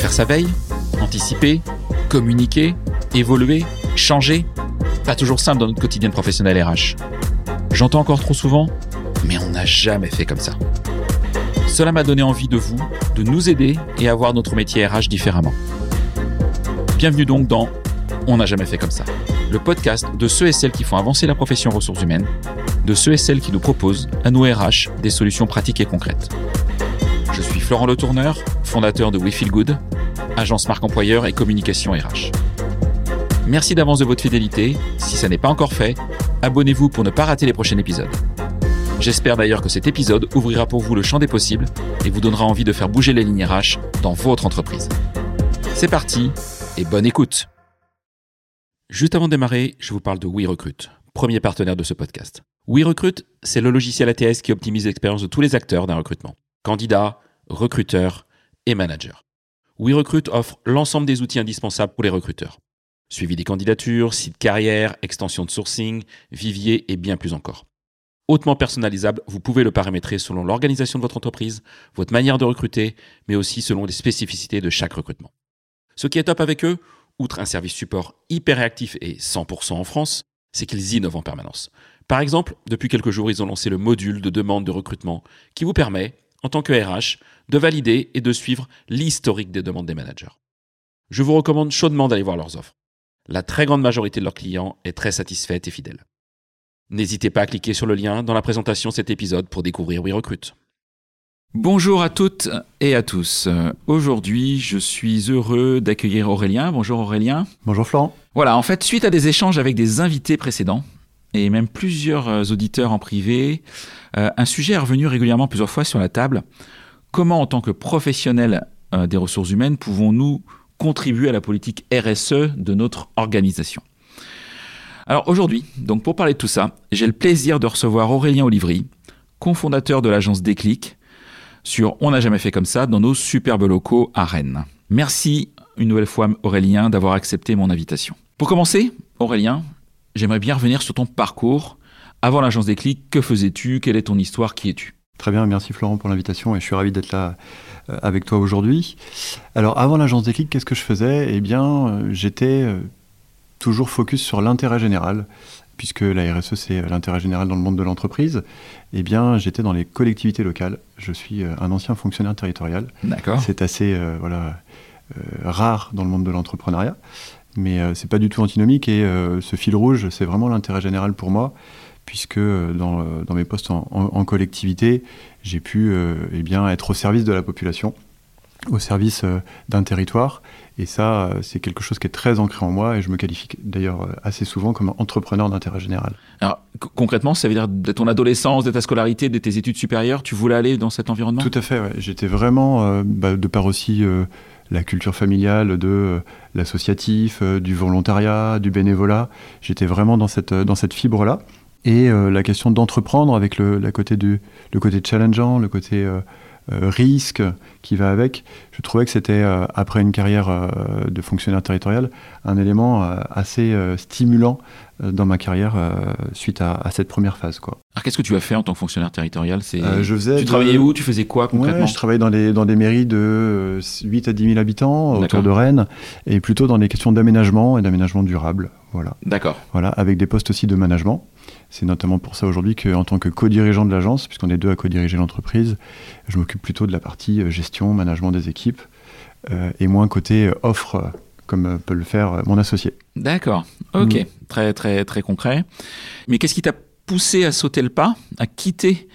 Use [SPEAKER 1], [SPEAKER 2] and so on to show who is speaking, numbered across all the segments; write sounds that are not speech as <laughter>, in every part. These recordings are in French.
[SPEAKER 1] Faire sa veille, anticiper, communiquer, évoluer, changer, pas toujours simple dans notre quotidien professionnel RH. J'entends encore trop souvent, mais on n'a jamais fait comme ça. Cela m'a donné envie de vous, de nous aider et à voir notre métier RH différemment. Bienvenue donc dans On n'a jamais fait comme ça, le podcast de ceux et celles qui font avancer la profession ressources humaines, de ceux et celles qui nous proposent, à nos RH, des solutions pratiques et concrètes. Je suis Florent Le Tourneur, fondateur de We Feel Good, agence marque employeur et communication RH. Merci d'avance de votre fidélité. Si ça n'est pas encore fait, abonnez-vous pour ne pas rater les prochains épisodes. J'espère d'ailleurs que cet épisode ouvrira pour vous le champ des possibles et vous donnera envie de faire bouger les lignes RH dans votre entreprise. C'est parti et bonne écoute. Juste avant de démarrer, je vous parle de WeRecruit, premier partenaire de ce podcast. WeRecruit, c'est le logiciel ATS qui optimise l'expérience de tous les acteurs d'un recrutement. Candidats, recruteurs et managers. WeRecruit offre l'ensemble des outils indispensables pour les recruteurs. Suivi des candidatures, site carrière, extension de sourcing, vivier et bien plus encore. Hautement personnalisable, vous pouvez le paramétrer selon l'organisation de votre entreprise, votre manière de recruter, mais aussi selon les spécificités de chaque recrutement. Ce qui est top avec eux, outre un service support hyper réactif et 100% en France, c'est qu'ils innovent en permanence. Par exemple, depuis quelques jours, ils ont lancé le module de demande de recrutement qui vous permet, en tant que RH, de valider et de suivre l'historique des demandes des managers. Je vous recommande chaudement d'aller voir leurs offres. La très grande majorité de leurs clients est très satisfaite et fidèle. N'hésitez pas à cliquer sur le lien dans la présentation de cet épisode pour découvrir WeRecruit. Bonjour à toutes et à tous. Aujourd'hui, je suis heureux d'accueillir Aurélien. Bonjour Aurélien.
[SPEAKER 2] Bonjour Florent.
[SPEAKER 1] Voilà, en fait, suite à des échanges avec des invités précédents, et même plusieurs auditeurs en privé, euh, un sujet est revenu régulièrement plusieurs fois sur la table. Comment, en tant que professionnels euh, des ressources humaines, pouvons-nous contribuer à la politique RSE de notre organisation? Alors aujourd'hui, donc pour parler de tout ça, j'ai le plaisir de recevoir Aurélien Olivry, cofondateur de l'agence Déclic, sur On n'a jamais fait comme ça dans nos superbes locaux à Rennes. Merci une nouvelle fois Aurélien d'avoir accepté mon invitation. Pour commencer, Aurélien, j'aimerais bien revenir sur ton parcours. Avant l'agence Déclic, que faisais-tu? Quelle est ton histoire? Qui es-tu?
[SPEAKER 2] Très bien, merci Florent pour l'invitation et je suis ravi d'être là euh, avec toi aujourd'hui. Alors avant l'agence Déclic, qu'est-ce que je faisais? Eh bien, euh, j'étais euh, toujours focus sur l'intérêt général, puisque la RSE c'est l'intérêt général dans le monde de l'entreprise. Eh bien, j'étais dans les collectivités locales. Je suis un ancien fonctionnaire territorial.
[SPEAKER 1] D'accord.
[SPEAKER 2] C'est assez voilà, rare dans le monde de l'entrepreneuriat, mais c'est pas du tout antinomique et ce fil rouge, c'est vraiment l'intérêt général pour moi puisque dans, dans mes postes en, en, en collectivité, j'ai pu euh, eh bien, être au service de la population, au service euh, d'un territoire. Et ça, euh, c'est quelque chose qui est très ancré en moi et je me qualifie d'ailleurs assez souvent comme entrepreneur d'intérêt général.
[SPEAKER 1] Alors concrètement, ça veut dire de ton adolescence, de ta scolarité, de tes études supérieures, tu voulais aller dans cet environnement?
[SPEAKER 2] Tout à fait, ouais. j'étais vraiment, euh, bah, de par aussi euh, la culture familiale, de euh, l'associatif, du volontariat, du bénévolat, j'étais vraiment dans cette, dans cette fibre-là. Et euh, la question d'entreprendre avec le, la côté du, le côté challengeant, le côté euh, euh, risque qui va avec, je trouvais que c'était, euh, après une carrière euh, de fonctionnaire territorial, un élément assez stimulant dans ma carrière suite à, à, cette première phase. Quoi.
[SPEAKER 1] Alors qu'est-ce que tu as fait en tant que fonctionnaire territorial? C'est
[SPEAKER 2] je faisais
[SPEAKER 1] Tu
[SPEAKER 2] de...
[SPEAKER 1] travaillais où? Tu faisais quoi concrètement?
[SPEAKER 2] ouais, Je travaillais dans, les, dans des mairies de 8 à 10 000 habitants autour de Rennes et plutôt dans les questions d'aménagement et d'aménagement durable. Voilà.
[SPEAKER 1] D'accord.
[SPEAKER 2] Voilà, avec des postes aussi de management. C'est notamment pour ça aujourd'hui qu'en tant que co-dirigeant de l'agence, puisqu'on est deux à co-diriger l'entreprise, je m'occupe plutôt de la partie gestion, management des équipes, euh, et moins côté offre, comme peut le faire mon associé.
[SPEAKER 1] D'accord, ok, mmh. très très très concret. Mais qu'est-ce qui t'a poussé à sauter le pas, à quitter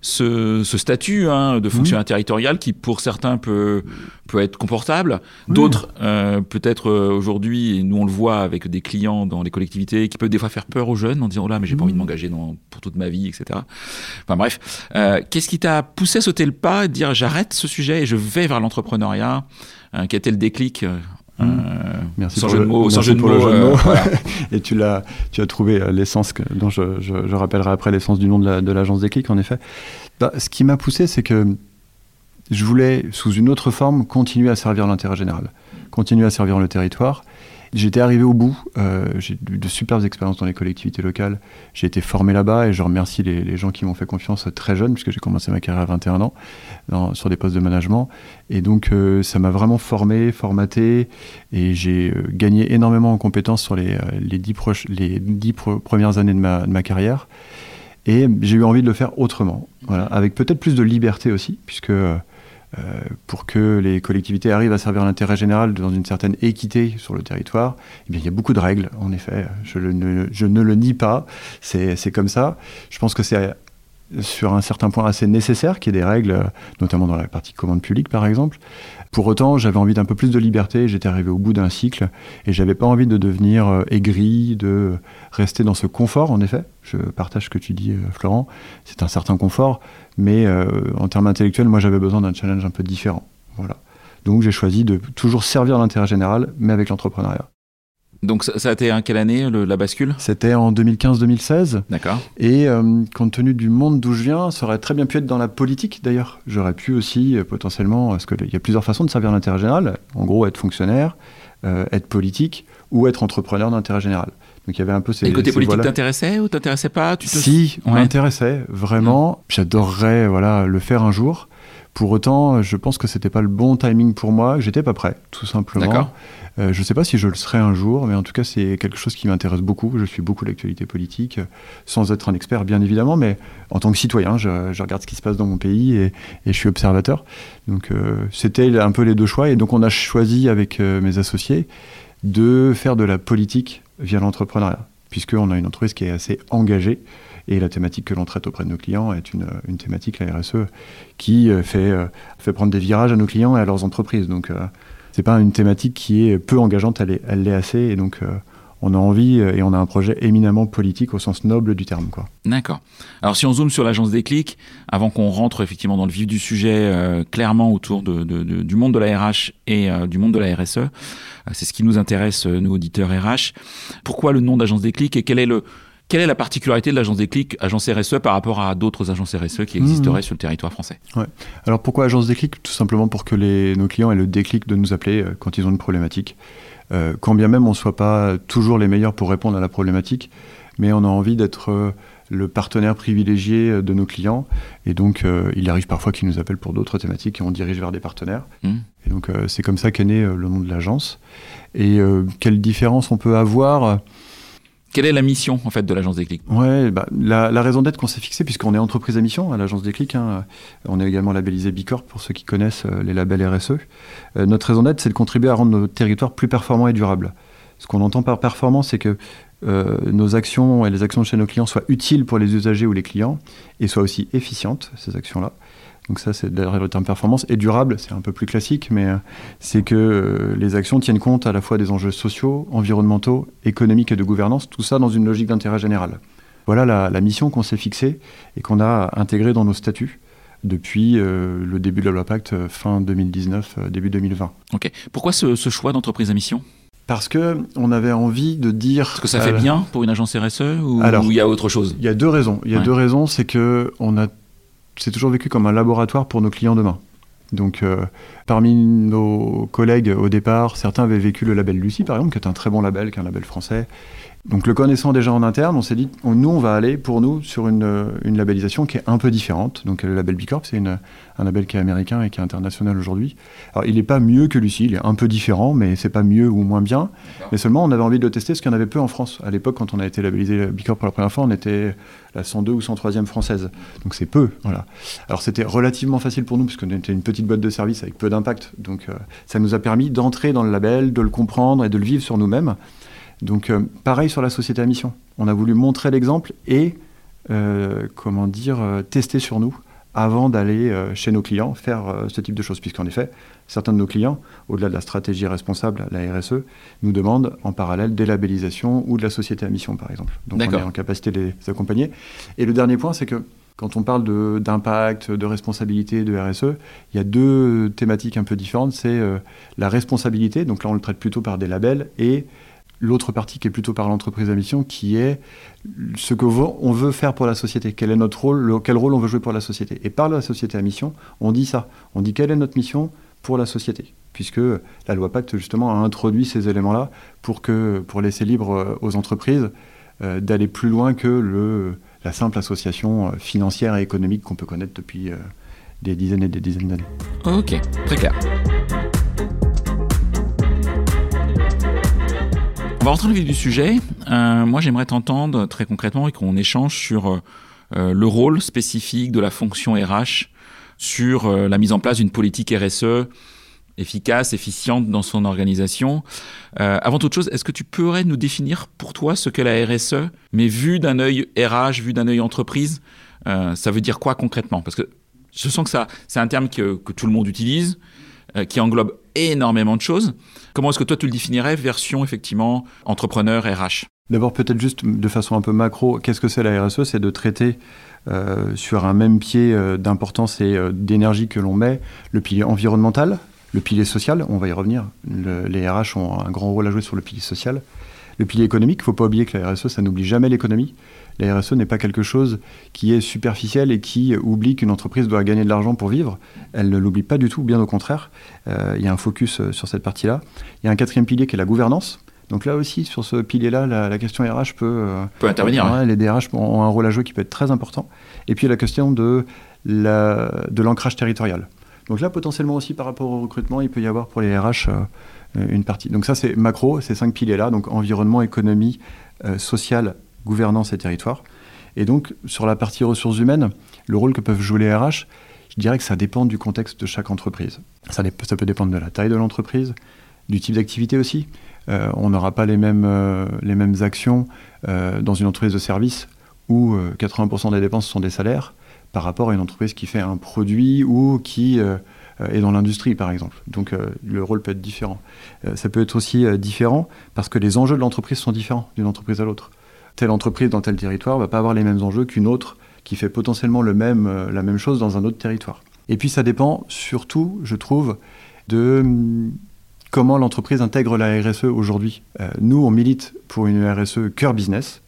[SPEAKER 1] ce, ce, statut hein, de fonctionnaire mmh. territorial qui pour certains peut, peut être confortable, d'autres euh, peut-être euh, aujourd'hui, et nous on le voit avec des clients dans les collectivités, qui peuvent des fois faire peur aux jeunes en disant oh là mais j'ai mmh. pas envie de m'engager pour toute ma vie, etc. Enfin bref, euh, qu'est-ce qui t'a poussé à sauter le pas et dire j'arrête ce sujet et je vais vers l'entrepreneuriat? Quel était le déclic
[SPEAKER 2] euh, merci sans jeu de mots, sans jeu de mots. Euh, voilà. <laughs> Et tu l'as, tu as trouvé l'essence dont je, je, je, rappellerai après l'essence du nom de l'agence la, de Déclic, en effet. Bah, ce qui m'a poussé, c'est que je voulais, sous une autre forme, continuer à servir l'intérêt général, continuer à servir le territoire. J'étais arrivé au bout. Euh, j'ai eu de superbes expériences dans les collectivités locales. J'ai été formé là-bas et je remercie les, gens qui m'ont fait confiance très jeune, puisque j'ai commencé ma carrière à 21 ans sur des postes de management. Et donc, euh, ça m'a vraiment formé, formaté et j'ai euh, gagné énormément en compétences sur les, les, dix, les dix premières années de ma, de ma carrière. Et j'ai eu envie de le faire autrement, voilà, avec peut-être plus de liberté aussi, puisque euh, pour que les collectivités arrivent à servir l'intérêt général dans une certaine équité sur le territoire, eh bien, il y a beaucoup de règles, en effet. Je, ne, je ne le nie pas, c'est comme ça. Je pense que c'est sur un certain point assez nécessaire qu'il y ait des règles, notamment dans la partie commande publique par exemple. Pour autant, j'avais envie d'un peu plus de liberté, j'étais arrivé au bout d'un cycle et j'avais pas envie de devenir euh, aigri, de rester dans ce confort en effet. Je partage ce que tu dis euh, Florent, c'est un certain confort, mais euh, en termes intellectuels, moi j'avais besoin d'un challenge un peu différent. Voilà. Donc j'ai choisi de toujours servir l'intérêt général, mais avec l'entrepreneuriat.
[SPEAKER 1] Donc ça, a été en quelle année la bascule?
[SPEAKER 2] C'était en 2015-2016.
[SPEAKER 1] D'accord.
[SPEAKER 2] Et euh, compte tenu du monde d'où je viens, ça aurait très bien pu être dans la politique d'ailleurs. J'aurais pu aussi euh, potentiellement, parce qu'il y a plusieurs façons de servir l'intérêt général. En gros, être fonctionnaire, être politique ou être entrepreneur d'intérêt général.
[SPEAKER 1] Donc il y avait un peu ces. Et côté politique t'intéressait ou t'intéressait pas? Tu
[SPEAKER 2] te... Si, m'intéressait vraiment. Mmh. J'adorerais voilà le faire un jour. Pour autant, je pense que c'était pas le bon timing pour moi. J'étais pas prêt, tout simplement. Euh, je ne sais pas si je le serai un jour, mais en tout cas, c'est quelque chose qui m'intéresse beaucoup. Je suis beaucoup l'actualité politique, sans être un expert, bien évidemment, mais en tant que citoyen, je, regarde ce qui se passe dans mon pays et, je suis observateur. Donc, euh, c'était un peu les deux choix. Et donc, on a choisi avec euh, mes associés de faire de la politique via l'entrepreneuriat, puisqu'on a une entreprise qui est assez engagée. Et la thématique que l'on traite auprès de nos clients est une, thématique, la RSE, qui euh, fait, euh, fait prendre des virages à nos clients et à leurs entreprises. Donc, euh, c'est pas une thématique qui est peu engageante, elle, elle l'est assez. Et donc, on a envie et on a un projet éminemment politique au sens noble du terme. Quoi.
[SPEAKER 1] D'accord. Alors si on zoome sur l'agence des clics, avant qu'on rentre effectivement dans le vif du sujet clairement autour de, du monde de la RH et du monde de la RSE, c'est ce qui nous intéresse, nous auditeurs RH. Pourquoi le nom d'agence des clics et quel est le, quelle est la particularité de l'agence des clics, agence RSE, par rapport à d'autres agences RSE qui existeraient mmh. sur le territoire français?
[SPEAKER 2] Ouais. Alors pourquoi agence des clics? Tout simplement pour que les, nos clients aient le déclic de nous appeler euh, quand ils ont une problématique. Euh, quand bien même on ne soit pas toujours les meilleurs pour répondre à la problématique, mais on a envie d'être euh, le partenaire privilégié de nos clients. Et donc, il arrive parfois qu'ils nous appellent pour d'autres thématiques et on dirige vers des partenaires. Mmh. Et donc, c'est comme ça qu'est né le nom de l'agence. Et quelle différence on peut avoir
[SPEAKER 1] quelle est la mission en fait de l'agence des clics?
[SPEAKER 2] Ouais, bah, la, raison d'être qu'on s'est fixé, puisqu'on est entreprise à mission à l'agence des clics, hein, on est également labellisé Bicorp pour ceux qui connaissent euh, les labels RSE. Euh, notre raison d'être, c'est de contribuer à rendre nos territoires plus performants et durables. Ce qu'on entend par performance, c'est que euh, nos actions et les actions de chez nos clients soient utiles pour les usagers ou les clients et soient aussi efficientes, ces actions-là. Donc ça, c'est derrière le terme performance. Et durable, c'est un peu plus classique, mais euh, c'est que euh, les actions tiennent compte à la fois des enjeux sociaux, environnementaux, économiques et de gouvernance, tout ça dans une logique d'intérêt général. Voilà la, mission qu'on s'est fixée et qu'on a intégrée dans nos statuts depuis euh, le début de la loi Pacte, fin 2019, début 2020.
[SPEAKER 1] Ok. Pourquoi ce, choix d'entreprise à mission?
[SPEAKER 2] Parce que on avait envie de dire.
[SPEAKER 1] Parce que ça fait bien pour une agence RSE ou il y a autre chose?
[SPEAKER 2] Il y a deux raisons. Il y a deux raisons, c'est que on a c'est toujours vécu comme un laboratoire pour nos clients demain. Donc, euh, parmi nos collègues au départ, certains avaient vécu le label Lucie, par exemple, qui est un très bon label, qui est un label français, donc le connaissant déjà en interne, on s'est dit, nous, on va aller pour nous sur une, une, labellisation qui est un peu différente. Donc le label Bicorp, c'est un label qui est américain et qui est international aujourd'hui. Alors il n'est pas mieux que Lucie, il est un peu différent, mais c'est pas mieux ou moins bien. Mais seulement, on avait envie de le tester, parce qu'il y en avait peu en France. À l'époque, quand on a été labellisé Bicorp pour la première fois, on était la 102 ou 103e française. Donc c'est peu, voilà. Alors c'était relativement facile pour nous, puisqu'on était une petite boîte de service avec peu d'impact. Donc euh, ça nous a permis d'entrer dans le label, de le comprendre et de le vivre sur nous-mêmes. Donc euh, pareil sur la société à mission. On a voulu montrer l'exemple et, euh, comment dire, euh, tester sur nous avant d'aller chez nos clients faire ce type de choses. Puisqu'en effet, certains de nos clients, au-delà de la stratégie responsable, la RSE, nous demandent en parallèle des labellisations ou de la société à mission, par exemple. Donc on est en capacité de les accompagner. Et le dernier point, c'est que quand on parle d'impact, de, responsabilité, de RSE, il y a deux thématiques un peu différentes. C'est la responsabilité, donc là on le traite plutôt par des labels, et l'autre partie qui est plutôt par l'entreprise à mission, qui est ce que on veut faire pour la société, quel est notre rôle, quel rôle on veut jouer pour la société? Et par la société à mission, on dit ça, on dit quelle est notre mission pour la société? puisque la loi Pacte justement a introduit ces éléments-là pour, que, pour laisser libre aux entreprises d'aller plus loin que le, la simple association financière et économique qu'on peut connaître depuis des dizaines et des dizaines d'années.
[SPEAKER 1] Ok, très clair. On va rentrer dans le vif du sujet. Euh, moi, j'aimerais t'entendre très concrètement et qu'on échange sur euh, le rôle spécifique de la fonction RH sur euh, la mise en place d'une politique RSE efficace, efficiente dans son organisation. avant toute chose, est-ce que tu pourrais nous définir pour toi ce qu'est la RSE, mais vu d'un œil RH, vu d'un œil entreprise, ça veut dire quoi concrètement? Parce que je sens que ça, c'est un terme que, que, tout le monde utilise, euh, qui englobe énormément de choses. Comment est-ce que toi tu le définirais, version effectivement entrepreneur RH
[SPEAKER 2] D'abord peut-être juste de façon un peu macro, qu'est-ce que c'est la RSE C'est de traiter euh, sur un même pied euh, d'importance et d'énergie que l'on met le pilier environnemental, le pilier social, on va y revenir, les RH ont un grand rôle à jouer sur le pilier social, le pilier économique, il ne faut pas oublier que la RSE, ça n'oublie jamais l'économie. La RSE n'est pas quelque chose qui est superficiel et qui oublie qu'une entreprise doit gagner de l'argent pour vivre. Elle ne l'oublie pas du tout, bien au contraire. Euh, il y a un focus euh, sur cette partie-là. Il y a un quatrième pilier qui est la gouvernance. Donc là aussi, sur ce pilier-là, la, question RH peut, euh,
[SPEAKER 1] peut intervenir.
[SPEAKER 2] Les DRH ont un rôle à jouer qui peut être très important. Et puis la question de l'ancrage territorial. Donc là, potentiellement aussi par rapport au recrutement, il peut y avoir pour les RH une partie. Donc ça, c'est macro, ces cinq piliers-là, donc environnement, économie, social, gouvernance et territoire. Et donc, sur la partie ressources humaines, le rôle que peuvent jouer les RH, je dirais que ça dépend du contexte de chaque entreprise. Ça, peut dépendre de la taille de l'entreprise, du type d'activité aussi. Euh, on n'aura pas les mêmes, euh, les mêmes actions euh, dans une entreprise de service où 80% des dépenses sont des salaires par rapport à une entreprise qui fait un produit ou qui est dans l'industrie, par exemple. Donc le rôle peut être différent. ça peut être aussi différent parce que les enjeux de l'entreprise sont différents d'une entreprise à l'autre telle entreprise dans tel territoire va pas avoir les mêmes enjeux qu'une autre qui fait potentiellement le même, euh, la même chose dans un autre territoire. Et puis ça dépend surtout, je trouve, de hum, comment l'entreprise intègre la RSE aujourd'hui. Euh, nous, on milite pour une RSE cœur business.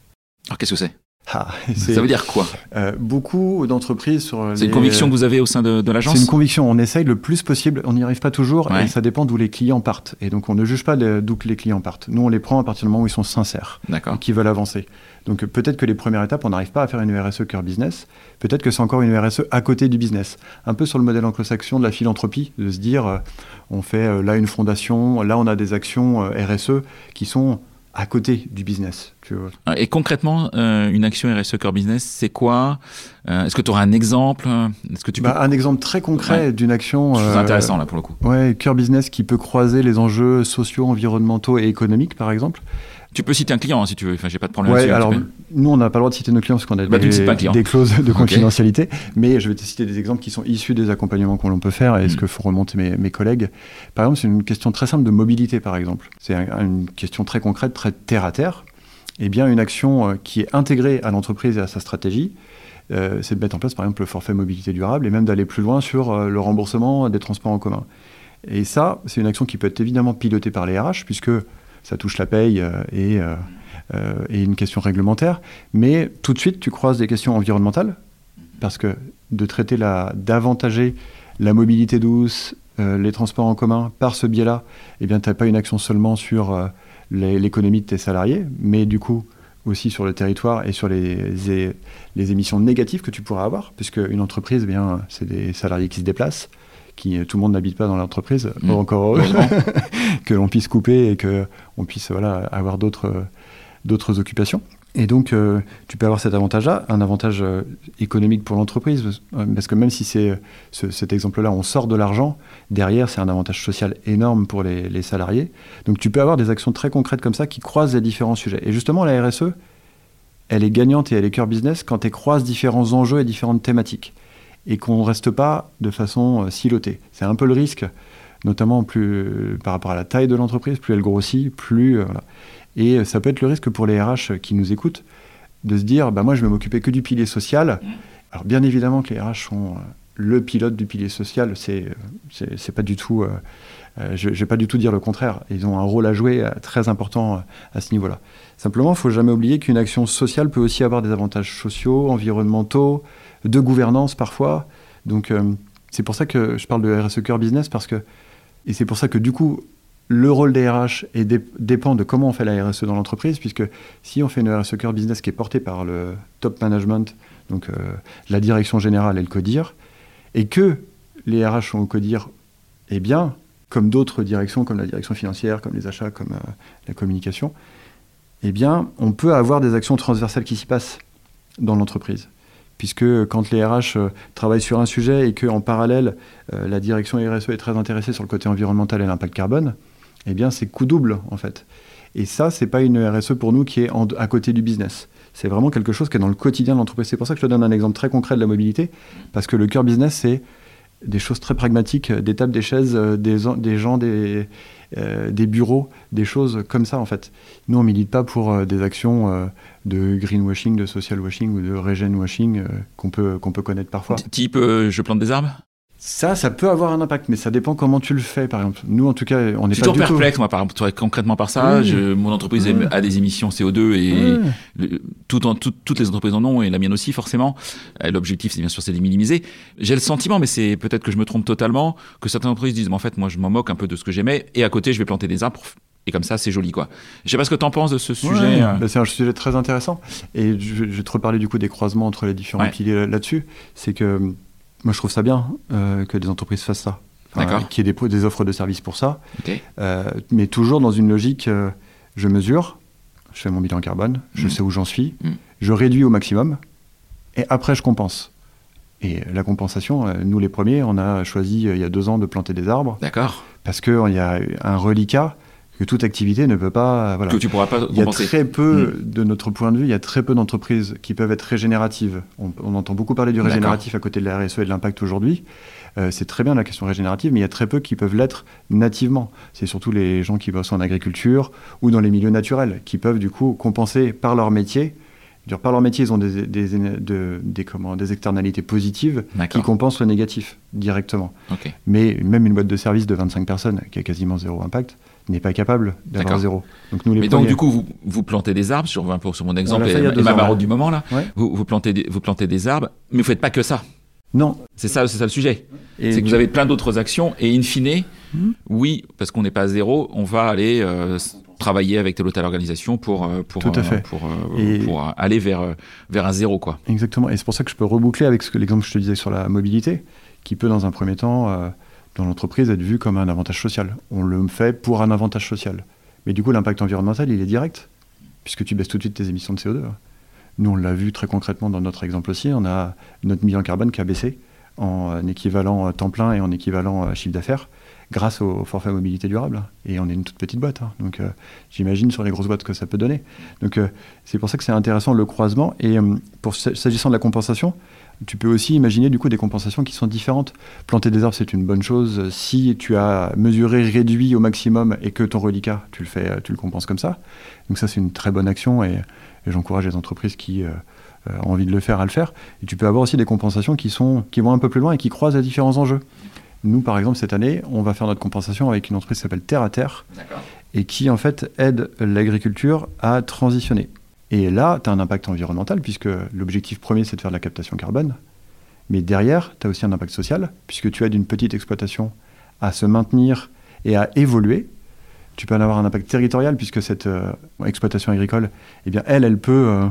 [SPEAKER 1] Alors qu'est-ce que c'est? Ah, ça veut dire quoi
[SPEAKER 2] euh, Beaucoup d'entreprises sur.
[SPEAKER 1] C'est une conviction que vous avez au sein de, l'agence
[SPEAKER 2] C'est une conviction. On essaye le plus possible. On n'y arrive pas toujours et ça dépend d'où les clients partent. Et donc on ne juge pas d'où les clients partent. Nous, on les prend à partir du moment où ils sont sincères, qui veulent avancer. Donc peut-être que les premières étapes, on n'arrive pas à faire une RSE cœur business. Peut-être que c'est encore une RSE à côté du business. Un peu sur le modèle anglo-saxon de la philanthropie, de se dire, euh, on fait euh, là une fondation, là on a des actions RSE qui sont à côté du business.
[SPEAKER 1] Et concrètement, euh, une action RSE Core Business, c'est quoi euh, Est-ce que tu auras un exemple Est-ce que tu
[SPEAKER 2] bah, Un exemple très concret d'une action.
[SPEAKER 1] C'est euh, intéressant là pour le coup.
[SPEAKER 2] Ouais, Core Business qui peut croiser les enjeux sociaux, environnementaux et économiques, par exemple.
[SPEAKER 1] Tu peux citer un client hein, si tu veux, enfin, j'ai pas de problème.
[SPEAKER 2] Ouais, alors nous on n'a pas le droit de citer nos clients parce qu'on a
[SPEAKER 1] bah,
[SPEAKER 2] des, clauses de confidentialité, mais je vais te citer des exemples qui sont issus des accompagnements qu'on peut faire et ce mm. que font remonter mes, mes collègues. Par exemple, c'est une question très simple de mobilité par exemple. C'est une question très concrète, très terre à terre. Eh bien, une action euh, qui est intégrée à l'entreprise et à sa stratégie, euh, c'est de mettre en place par exemple le forfait mobilité durable et même d'aller plus loin sur euh, le remboursement des transports en commun. Et ça, c'est une action qui peut être évidemment pilotée par les RH puisque ça touche la paye euh, et, euh, euh, et, une question réglementaire. Mais tout de suite, tu croises des questions environnementales, parce que de traiter la, d'avantager la mobilité douce, les transports en commun par ce biais-là, eh bien, tu n'as pas une action seulement sur l'économie de tes salariés, mais du coup aussi sur le territoire et sur les, les émissions négatives que tu pourras avoir, puisque une entreprise, eh bien, c'est des salariés qui se déplacent, qui tout le monde n'habite pas dans l'entreprise, mmh. encore heureux, <laughs> que l'on puisse couper et que on puisse voilà avoir d'autres d'autres occupations. Et donc, euh, tu peux avoir cet avantage-là, un avantage euh, économique pour l'entreprise, parce que même si c'est cet exemple-là, on sort de l'argent, derrière, c'est un avantage social énorme pour les, les, salariés. Donc, tu peux avoir des actions très concrètes comme ça qui croisent les différents sujets. Et justement, la RSE, elle est gagnante et elle est cœur business quand elle croise différents enjeux et différentes thématiques et qu'on ne reste pas de façon euh, silotée. C'est un peu le risque, notamment plus, par rapport à la taille de l'entreprise, plus elle grossit, plus... Euh, et euh, ça peut être le risque pour les RH qui nous écoutent de se dire, bah moi je vais m'occuper que du pilier social. Alors bien évidemment que les RH sont le pilote du pilier social, c'est pas du tout, je, ne vais pas du tout dire le contraire. Ils ont un rôle à jouer très important à ce niveau-là. Simplement, il faut jamais oublier qu'une action sociale peut aussi avoir des avantages sociaux, environnementaux, de gouvernance parfois. Donc euh, c'est pour ça que je parle de RSE Cœur Business parce que Et c'est pour ça que du coup, le rôle des RH est dé- dépend de comment on fait la RSE dans l'entreprise, puisque si on fait une RSE Cœur Business qui est portée par le top management, donc euh, la direction générale et le CODIR, et que les RH sont au CODIR, eh bien, comme d'autres directions, comme la direction financière, comme les achats, comme euh, la communication, eh bien, on peut avoir des actions transversales qui s'y passent dans l'entreprise. Puisque quand les RH euh, travaillent sur un sujet et qu'en parallèle, euh, la direction RSE est très intéressée sur le côté environnemental et l'impact carbone, eh bien, c'est coup double, en fait. Et ça, c'est pas une RSE pour nous qui est à côté du business. C'est vraiment quelque chose qui est dans le quotidien de l'entreprise. C'est pour ça que je te donne un exemple très concret de la mobilité, parce que le cœur business, c'est des choses très pragmatiques, euh, des tables, des chaises, des gens, des, euh, des bureaux, des choses comme ça, en fait. Nous, on milite pas pour euh, des actions euh, de greenwashing, de social washing ou de regen washing qu'on peut, qu'on peut connaître parfois.
[SPEAKER 1] Type, je plante des arbres?
[SPEAKER 2] Ça, ça peut avoir un impact, mais ça dépend comment tu le fais, par exemple. Nous, en tout cas, on n'est pas
[SPEAKER 1] toujours
[SPEAKER 2] du tout...
[SPEAKER 1] perplexe, moi, par, par- concrètement par ça. Je- mon entreprise a des émissions CO2 et
[SPEAKER 2] Ouais.
[SPEAKER 1] le- tout en- tout- toutes les entreprises en ont et la mienne aussi, forcément. L'objectif, c'est bien sûr, c'est de les minimiser. J'ai le sentiment, mais c'est peut-être que je me trompe totalement, que certaines entreprises disent, mais en fait, moi, je m'en moque un peu de ce que j'aimais et à côté, je vais planter des arbres. Et comme ça, c'est joli, quoi. Je sais pas ce que tu en penses de ce sujet.
[SPEAKER 2] Ouais,
[SPEAKER 1] euh.
[SPEAKER 2] bah, c'est un sujet très intéressant. Et je, je vais te reparler du coup des croisements entre les différents
[SPEAKER 1] Ouais.
[SPEAKER 2] piliers là- là-dessus. C'est que moi, je trouve ça bien euh, que des entreprises fassent ça.
[SPEAKER 1] D'accord.
[SPEAKER 2] Qu'il y ait des, des offres de services pour ça. Euh, mais toujours dans une logique, euh, je mesure, je fais mon bilan carbone, je
[SPEAKER 1] Mhm.
[SPEAKER 2] sais où j'en suis,
[SPEAKER 1] Mhm.
[SPEAKER 2] je réduis au maximum, et après je compense. Et la compensation, nous les premiers, on a choisi il y a deux ans de planter des arbres,
[SPEAKER 1] D'accord.
[SPEAKER 2] parce qu'il y a un reliquat que toute activité ne peut pas... Voilà.
[SPEAKER 1] Que tu pourras pas
[SPEAKER 2] Il y a très peu, de notre point de vue, il y a très peu d'entreprises qui peuvent être régénératives. On, on entend beaucoup parler du régénératif à côté de la RSE et de l'impact aujourd'hui. Euh, c'est très bien la question régénérative, mais il y a très peu qui peuvent l'être nativement. C'est surtout les gens qui bossent en agriculture ou dans les milieux naturels qui peuvent du coup compenser par leur métier. Dire, par leur métier, ils ont des, des, de- des, comment, des externalités positives qui compensent le négatif directement. Mais même une boîte de service de 25 personnes qui a quasiment zéro impact n'est pas capable d'avoir zéro. Donc nous les
[SPEAKER 1] Mais donc, du coup, vous, vous plantez des arbres, sur, pour, sur mon exemple, et, et ma marotte du moment, là.
[SPEAKER 2] Ouais.
[SPEAKER 1] Vous, vous, plantez des, vous plantez des arbres, mais vous faites pas que ça.
[SPEAKER 2] Non.
[SPEAKER 1] C'est ça, ça le sujet.
[SPEAKER 2] Et
[SPEAKER 1] C'est que vous avez plein d'autres actions et in fine,
[SPEAKER 2] Mhm.
[SPEAKER 1] oui, parce qu'on n'est pas à zéro, on va aller euh, travailler avec telle ou telle organisation pour euh, pour
[SPEAKER 2] Tout à
[SPEAKER 1] euh,
[SPEAKER 2] fait.
[SPEAKER 1] pour,
[SPEAKER 2] Et-
[SPEAKER 1] pour aller vers vers un zéro quoi.
[SPEAKER 2] Exactement. Et c'est pour ça que je peux reboucler avec l'exemple que je te disais sur la mobilité, qui peut dans un premier temps, euh, dans l'entreprise, être vu comme un avantage social. On le fait pour un avantage social. Mais du coup, l'impact environnemental, il est direct, puisque tu baisses tout de suite tes émissions de CO2. Nous, on l'a vu très concrètement dans notre exemple aussi. On a notre bilan carbone qui a baissé en équivalent temps plein et en équivalent euh, chiffre d'affaires grâce au forfait mobilité durable. Et on est une toute petite boîte. hein. Donc euh, j'imagine sur les grosses boîtes que ça peut donner. Donc euh, c'est pour ça que c'est intéressant le croisement. Et euh, pour s'agissant de la compensation, tu peux aussi imaginer du coup des compensations qui sont différentes. Planter des arbres, c'est une bonne chose si tu as mesuré, réduit au maximum et que ton reliquat, tu le fais, tu le compenses comme ça. Donc ça, c'est une très bonne action et, j'encourage les entreprises qui ont envie de le faire à le faire. Et tu peux avoir aussi des compensations qui, sont, qui vont un peu plus loin et qui croisent à différents enjeux. Nous, par exemple, cette année, on va faire notre compensation avec une entreprise qui s'appelle Terre à Terre et qui, en fait, aide l'agriculture à transitionner. Et là, tu as un impact environnemental, puisque l'objectif premier, c'est de faire de la captation carbone. Mais derrière, tu as aussi un impact social, puisque tu aides une petite exploitation à se maintenir et à évoluer. Tu peux en avoir un impact territorial, puisque cette euh, exploitation agricole, eh bien, elle, elle peut euh,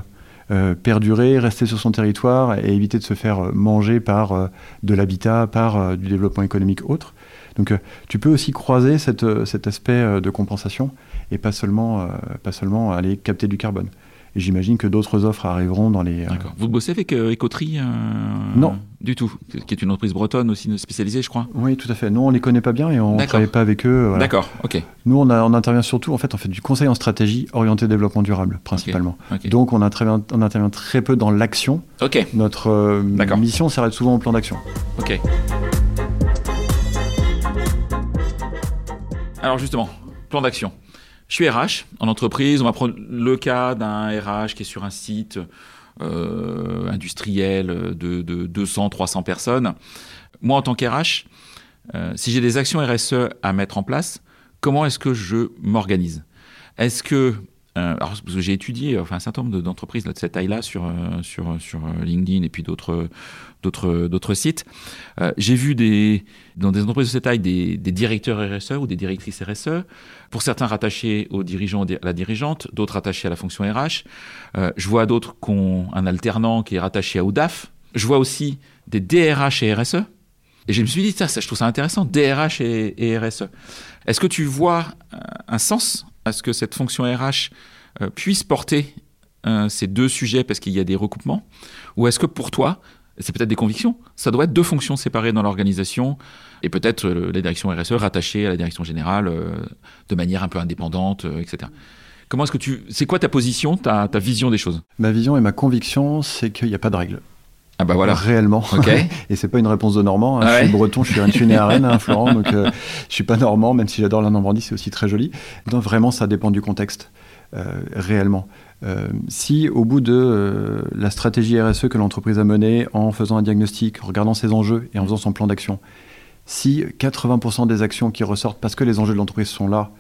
[SPEAKER 2] euh, perdurer, rester sur son territoire et éviter de se faire euh, manger par euh, de l'habitat, par du développement économique autre. Donc, tu peux aussi croiser cet aspect de compensation et pas seulement, pas seulement aller capter du carbone. Et j'imagine que d'autres offres arriveront dans les. euh,
[SPEAKER 1] D'accord. Vous bossez avec euh, Écoterie euh,
[SPEAKER 2] Non.
[SPEAKER 1] Du tout. Qui est une entreprise bretonne aussi spécialisée, je crois.
[SPEAKER 2] Oui, tout à fait. Nous, on les connaît pas bien et on ne travaille pas avec eux. voilà.
[SPEAKER 1] D'accord. Ok.
[SPEAKER 2] Nous, on, a- on intervient surtout, en fait, on fait du conseil en stratégie orienté développement durable, principalement. Donc, on intervient, on intervient très peu dans l'action.
[SPEAKER 1] Ok.
[SPEAKER 2] Notre euh, mission s'arrête souvent au plan d'action.
[SPEAKER 1] Ok. Alors justement, plan d'action. Je suis RH en entreprise. On va prendre le cas d'un RH qui est sur un site euh, industriel de, de 200, 300 personnes. Moi, en tant qu'RH, euh, si j'ai des actions RSE à mettre en place, comment est-ce que je m'organise? Est-ce que euh, j'ai étudié enfin, un certain nombre d'entreprises de cette taille-là sur, euh, sur, euh, LinkedIn et puis d'autres, sites. j'ai vu des, dans des entreprises de cette taille des, des, directeurs RSE ou des directrices RSE, pour certains rattachés aux dirigeants, à la dirigeante, d'autres rattachés à la fonction RH. je vois d'autres qui ont un alternant qui est rattaché à ODAF. Je vois aussi des DRH et RSE. Et je me suis dit, ça, ça je trouve ça intéressant, DRH et RSE. Est-ce que tu vois un sens à ce que cette fonction RH euh, puisse porter euh, ces deux sujets parce qu'il y a des recoupements Ou est-ce que pour toi, c'est peut-être des convictions, ça doit être deux fonctions séparées dans l'organisation et peut-être euh, la direction RSE rattachée à la direction générale de manière un peu indépendante, etc. Comment est-ce que tu, c'est quoi ta position, ta, ta vision des choses?
[SPEAKER 2] Ma vision et ma conviction, c'est qu'il n'y a pas de règles.
[SPEAKER 1] Ah bah voilà.
[SPEAKER 2] Réellement.
[SPEAKER 1] Okay. <laughs>
[SPEAKER 2] et c'est pas une réponse de Normand. Hein. je suis breton, je suis, né à Rennes, hein, <laughs> Florent, donc euh, je suis pas Normand, même si j'adore la Normandie, c'est aussi très joli. Donc vraiment, ça dépend du contexte, euh, réellement. Euh, si au bout de euh, la stratégie RSE que l'entreprise a menée en faisant un diagnostic, en regardant ses enjeux et en faisant son plan d'action, si 80% des actions qui ressortent parce que les enjeux de l'entreprise sont là,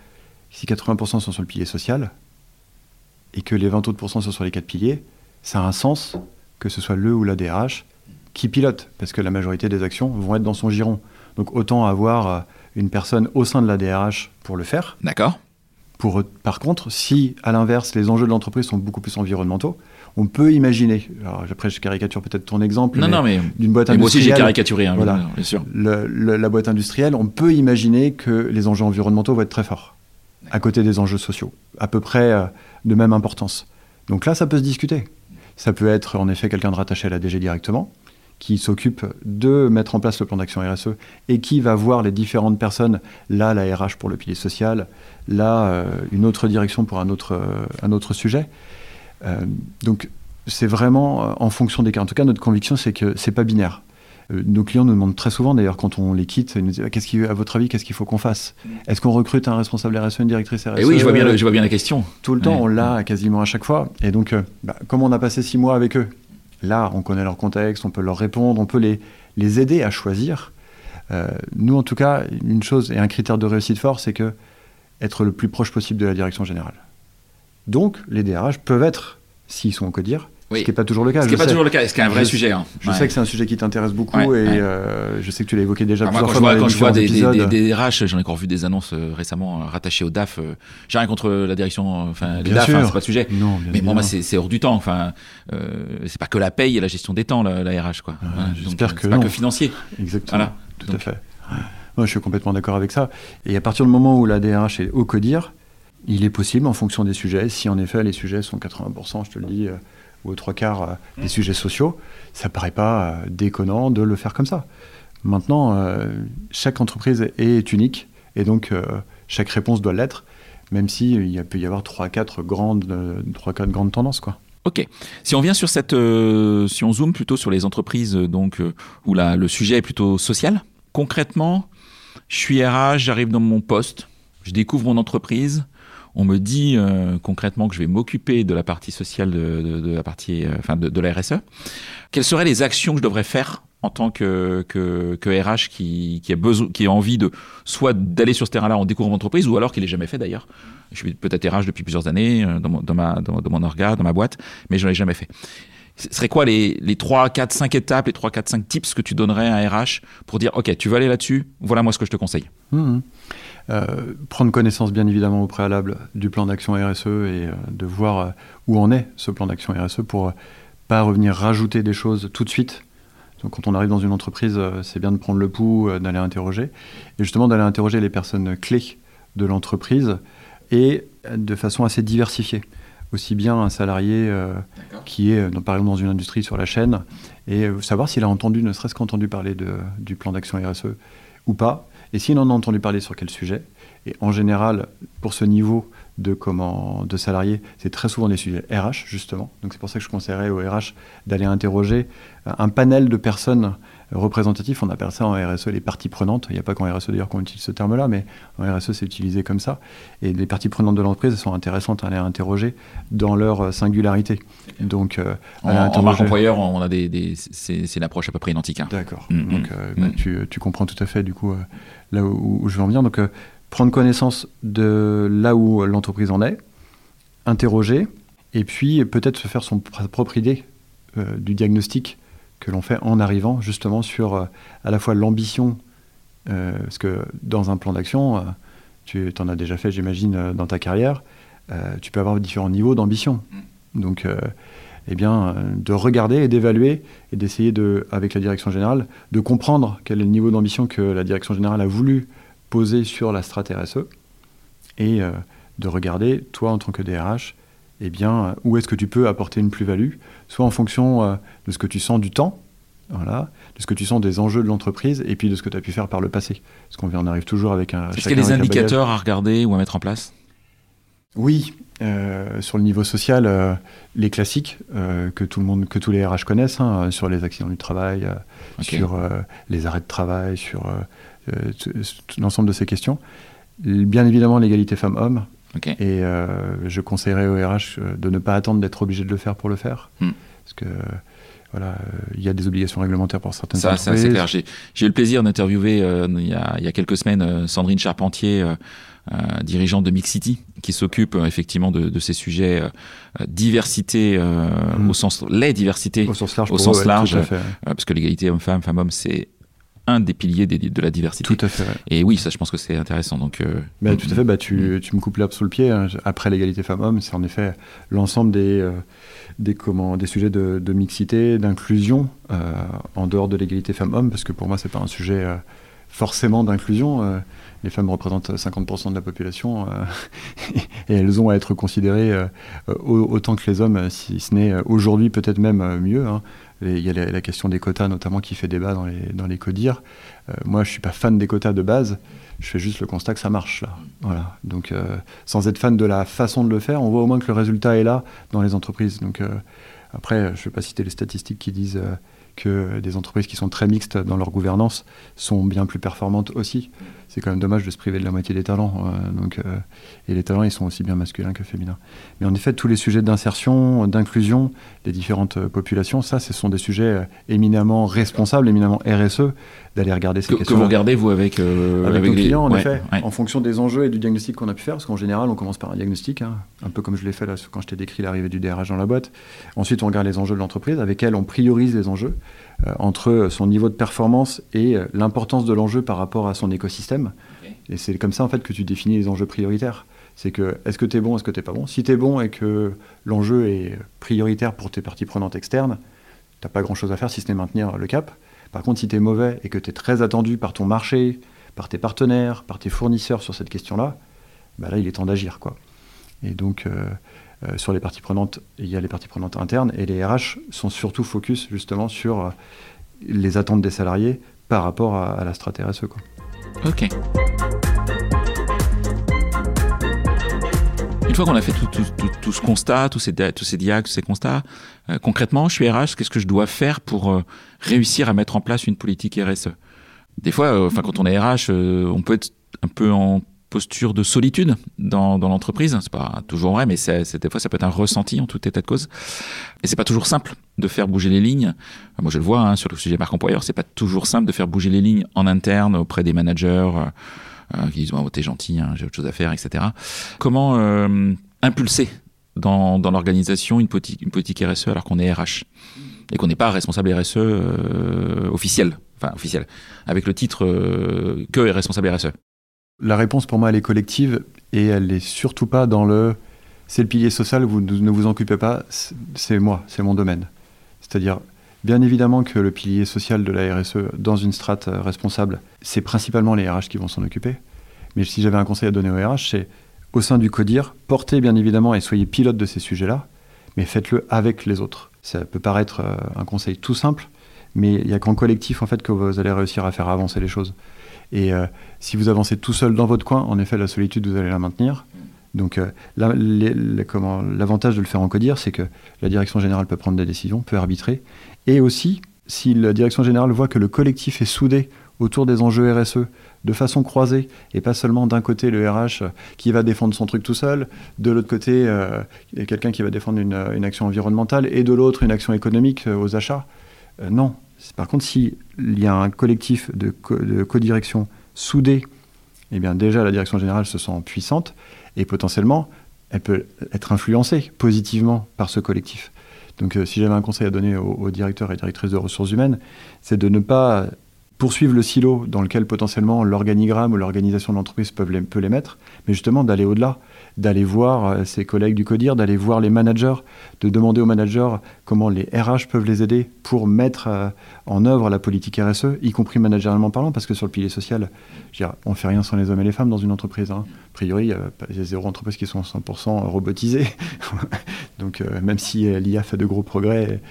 [SPEAKER 2] si 80% sont sur le pilier social et que les 20 autres sont sur les quatre piliers, ça a un sens que ce soit le ou la DRH, qui pilote, parce que la majorité des actions vont être dans son giron. Donc autant avoir euh, une personne au sein de la DRH pour le faire.
[SPEAKER 1] D'accord.
[SPEAKER 2] Pour, par contre, si à l'inverse, les enjeux de l'entreprise sont beaucoup plus environnementaux, on peut imaginer, alors après je caricature peut-être ton exemple,
[SPEAKER 1] non, non, mais
[SPEAKER 2] d'une boîte industrielle.
[SPEAKER 1] Moi aussi j'ai caricaturé, hein,
[SPEAKER 2] voilà,
[SPEAKER 1] bien sûr.
[SPEAKER 2] la boîte industrielle, on peut imaginer que les enjeux environnementaux vont être très forts, à côté des enjeux sociaux, à peu près euh, de même importance. Donc là, ça peut se discuter. Ça peut être en effet quelqu'un de rattaché à la DG directement, qui s'occupe de mettre en place le plan d'action RSE et qui va voir les différentes personnes, là la RH pour le pilier social, là euh, une autre direction pour un autre, euh, un autre sujet. Euh, donc c'est vraiment en fonction des cas. En tout cas, notre conviction, c'est que c'est pas binaire. Euh, nos clients nous demandent très souvent, d'ailleurs, quand on les quitte, ils nous disent qu'est-ce qui, à votre avis, qu'est-ce qu'il faut qu'on fasse? Est-ce qu'on recrute un responsable RSE, une directrice RSE
[SPEAKER 1] Et oui, je vois bien, je vois bien la question.
[SPEAKER 2] Tout le temps, on l'a quasiment à chaque fois. Et donc, euh, bah, comme on a passé six mois avec eux, là, on connaît leur contexte, on peut leur répondre, on peut les, les aider à choisir. Euh, nous, en tout cas, une chose et un critère de réussite fort, c'est que être le plus proche possible de la direction générale. Donc, les DRH peuvent être, s'ils sont en codir, ce qui n'est pas toujours le cas.
[SPEAKER 1] Ce qui n'est pas toujours le cas, ce qui est un vrai sujet. Hein.
[SPEAKER 2] Je sais que c'est un sujet qui t'intéresse beaucoup et euh, je sais que tu l'as évoqué déjà
[SPEAKER 1] plusieurs
[SPEAKER 2] fois.
[SPEAKER 1] Moi, quand je vois, des, des, des, RH, j'en ai encore vu des annonces euh, récemment euh, rattachées au DAF. J'ai rien contre la direction, enfin les DAF, hein, c'est pas le sujet.
[SPEAKER 2] Non,
[SPEAKER 1] mais moi, c'est hors du temps. Enfin, c'est pas que la paye et la gestion des temps, la, RH, quoi.
[SPEAKER 2] J'espère que
[SPEAKER 1] pas que financier.
[SPEAKER 2] Exactement. Tout à fait. Moi, je suis complètement d'accord avec ça. Et à partir du moment où la DRH est au CODIR, il est possible, en fonction des sujets, si en effet les sujets sont 80%, je te le dis, ou aux trois quarts euh, des sujets sociaux, ça paraît pas euh, déconnant de le faire comme ça. Maintenant, euh, chaque entreprise est unique et donc chaque réponse doit l'être, même s'il si peut y avoir trois, quatre grandes, trois, quatre grandes tendances, quoi.
[SPEAKER 1] Ok. Si on vient sur cette, si on zoome plutôt sur les entreprises donc où le sujet est plutôt social. Concrètement, je suis RH, j'arrive dans mon poste, je découvre mon entreprise, on me dit euh, concrètement que je vais m'occuper de la partie sociale de, la partie, euh, enfin de, la RSE. Quelles seraient les actions que je devrais faire en tant que, que, RH qui, a besoin, qui a envie de soit d'aller sur ce terrain-là en découvrant mon entreprise ou alors qu'il l'ait jamais fait d'ailleurs. Je suis peut-être RH depuis plusieurs années euh, dans mon, dans ma, dans, mon orga, dans ma boîte, mais je n'en ai jamais fait. Ce serait quoi les, les 3, 4, 5 étapes, les 3, 4, 5 tips que tu donnerais à un RH pour dire, OK, tu veux aller là-dessus, voilà moi ce que je te conseille
[SPEAKER 2] mmh. Euh, prendre connaissance bien évidemment au préalable du plan d'action RSE et euh, de voir euh, où en est ce plan d'action RSE pour pas revenir rajouter des choses tout de suite. Donc quand on arrive dans une entreprise, c'est bien de prendre le pouls, d'aller interroger, et justement d'aller interroger les personnes clés de l'entreprise et de façon assez diversifiée. Aussi bien un salarié qui est par exemple dans une industrie sur la chaîne et savoir s'il a entendu, ne serait-ce qu'entendu parler de, du plan d'action RSE ou pas, et s'il en a entendu parler sur quel sujet, et en général, pour ce niveau de, comment, de salariés, c'est très souvent des sujets RH, justement. Donc c'est pour ça que je conseillerais au RH d'aller interroger un panel de personnes On appelle ça en RSE les parties prenantes. Il n'y a pas qu'en RSE d'ailleurs qu'on utilise ce terme-là, mais en RSE c'est utilisé comme ça. Et les parties prenantes de l'entreprise sont intéressantes à aller interroger dans leur singularité. Donc,
[SPEAKER 1] euh, en, marque employeur, on a des, c'est une approche à peu près identique. Hein.
[SPEAKER 2] D'accord. Mm, Donc mm, euh, bah, mm. tu, tu, comprends tout à fait du coup euh, là où, je veux en venir. Donc prendre connaissance de là où l'entreprise en est, interroger, et puis peut-être se faire son propre idée du diagnostic que l'on fait en arrivant justement sur à la fois l'ambition, parce que dans un plan d'action, tu en as déjà fait j'imagine dans ta carrière, tu peux avoir différents niveaux d'ambition. Mm. Donc eh bien, de regarder et d'évaluer et d'essayer, de, avec la direction générale, de comprendre quel est le niveau d'ambition que la direction générale a voulu poser sur la strate RSE et euh, de regarder, toi en tant que DRH, eh bien, où est-ce que tu peux apporter une plus-value, soit en fonction euh, de ce que tu sens du temps, voilà, de ce que tu sens des enjeux de l'entreprise et puis de ce que tu as pu faire par le passé. Parce qu'on en arrive toujours avec un.
[SPEAKER 1] Est-ce qu'il y a des indicateurs à regarder ou à mettre en place?
[SPEAKER 2] Oui, euh, sur le niveau social, euh, les classiques euh, que tout le monde, que tous les RH connaissent, hein, sur les accidents du travail, sur les arrêts de travail, sur l'ensemble de ces questions. Bien évidemment, l'égalité femmes-hommes. Et je conseillerais aux RH de ne pas attendre d'être obligé de le faire pour le faire, hmm. parce que voilà, il y a des obligations réglementaires pour certaines
[SPEAKER 1] ça, Ça, c'est clair. J'ai eu le plaisir d'interviewer il, y a quelques semaines Sandrine Charpentier euh, dirigeante de Mix City, qui s'occupe euh, effectivement de, ces sujets euh, diversité mm. au sens les diversités
[SPEAKER 2] au sens large,
[SPEAKER 1] au sens large parce que l'égalité homme-femme, femme-homme, c'est un des piliers de la diversité.
[SPEAKER 2] Tout à fait.
[SPEAKER 1] Et oui, ça, je pense que c'est intéressant. Donc,
[SPEAKER 2] bah, tout à fait. Bah, tu, mm. tu, me coupes l'herbe sous le pied. Hein. Après l'égalité femmes-hommes, c'est en effet l'ensemble des, des, comment, des sujets de, mixité, d'inclusion en dehors de l'égalité femmes-hommes, parce que pour moi, c'est pas un sujet forcément d'inclusion les femmes représentent 50% de la population euh, <laughs> et elles ont à être considérées euh, autant que les hommes, si ce n'est euh, aujourd'hui peut-être même mieux. Hein. Il y a la, question des quotas notamment qui fait débat dans les, dans les codires. moi, je suis pas fan des quotas de base. Je fais juste le constat que ça marche là. Voilà. Donc, sans être fan de la façon de le faire, on voit au moins que le résultat est là dans les entreprises. Donc, après, je ne vais pas citer les statistiques qui disent que des entreprises qui sont très mixtes dans leur gouvernance sont bien plus performantes aussi c'est quand même dommage de se priver de la moitié des talents. Euh, donc, euh, et les talents, ils sont aussi bien masculins que féminins. Mais en effet, tous les sujets d'insertion, d'inclusion des différentes euh, populations, ça, ce sont des sujets éminemment responsables, éminemment RSE, d'aller regarder ces questions.
[SPEAKER 1] Que vous regardez, vous, avec,
[SPEAKER 2] avec, nos clients, en effet, en fonction des enjeux et du diagnostic qu'on a pu faire, parce qu'en général, on commence par un diagnostic, hein, un peu comme je l'ai fait là, quand je t'ai décrit l'arrivée du DRH dans la boîte. Ensuite, on regarde les enjeux de l'entreprise, avec elle, on priorise les enjeux. Euh, entre son niveau de performance et euh, l'importance de l'enjeu par rapport à son écosystème. Et c'est comme ça en fait que tu définis les enjeux prioritaires. C'est que est-ce que tu es bon, est-ce que tu n'es pas bon? Si tu es bon et que l'enjeu est prioritaire pour tes parties prenantes externes, tu n'as pas grand-chose à faire si ce n'est maintenir le cap. Par contre, si tu es mauvais et que tu es très attendu par ton marché, par tes partenaires, par tes fournisseurs sur cette question-là, bah là, il est temps d'agir. quoi. Et donc, euh, euh, sur les parties prenantes, il y a les parties prenantes internes et les RH sont surtout focus justement sur euh, les attentes des salariés par rapport à, la stratégie RSE. Quoi.
[SPEAKER 1] Ok. Une fois qu'on a fait tout, ce constat, tous ces, tous ces diags, tous ces constats, euh, concrètement, je suis RH, qu'est-ce que je dois faire pour réussir à mettre en place une politique RSE Des fois, enfin, quand on est RH, on peut être un peu en posture de solitude dans, dans l'entreprise. C'est pas toujours vrai, mais c'est, des fois ça peut être un ressenti en tout état de cause. Et c'est pas toujours simple de faire bouger les lignes. Moi, je le vois hein, sur le sujet marque employeur, c'est pas toujours simple de faire bouger les lignes en interne auprès des managers euh, euh qui disent oh, t'es gentil, hein, j'ai autre chose à faire, etc. Comment euh, impulser dans, dans l'organisation une politique, une politique RSE alors qu'on est RH et qu'on n'est pas responsable RSE euh, officiel, enfin officiel, avec le titre euh, que responsable RSE
[SPEAKER 2] la réponse pour moi, elle est collective et elle n'est surtout pas dans le c'est le pilier social, vous ne vous occupez pas, c'est moi, c'est mon domaine. C'est-à-dire, bien évidemment que le pilier social de la RSE dans une strate euh, responsable, c'est principalement les RH qui vont s'en occuper. Mais si j'avais un conseil à donner aux RH, c'est au sein du CODIR, portez bien évidemment et soyez pilote de ces sujets-là, mais faites-le avec les autres. Ça peut paraître euh, un conseil tout simple, mais il n'y a qu'en collectif en fait que vous allez réussir à faire avancer les choses. Et euh, si vous avancez tout seul dans votre coin, en effet, la solitude, vous allez la maintenir. Donc euh, l'avantage de le faire en codir, c'est que la direction générale peut prendre des décisions, peut arbitrer. Et aussi, si la direction générale voit que le collectif est soudé autour des enjeux RSE de façon croisée, et pas seulement d'un côté le RH qui va défendre son truc tout seul, de l'autre côté euh, quelqu'un qui va défendre une, action environnementale, et de l'autre une action économique aux achats. non, par contre, s'il y a un collectif de, co-direction soudé, eh bien déjà la direction générale se sent puissante et potentiellement elle peut être influencée positivement par ce collectif. Donc si j'avais un conseil à donner aux, directeurs et directrices de ressources humaines, c'est de ne pas poursuivre le silo dans lequel potentiellement l'organigramme ou l'organisation de l'entreprise peut les mettre, mais justement d'aller au-delà, d'aller voir euh, ses collègues du CODIR, d'aller voir les managers, de demander aux managers comment les RH peuvent les aider pour mettre euh, en œuvre la politique RSE, y compris managérialement parlant, parce que sur le pilier social, on ne fait rien sans les hommes et les femmes dans une entreprise. Hein. A priori, il y a zéro entreprise qui sont 100% robotisées. <laughs> Donc euh, même si l'IA fait de gros progrès,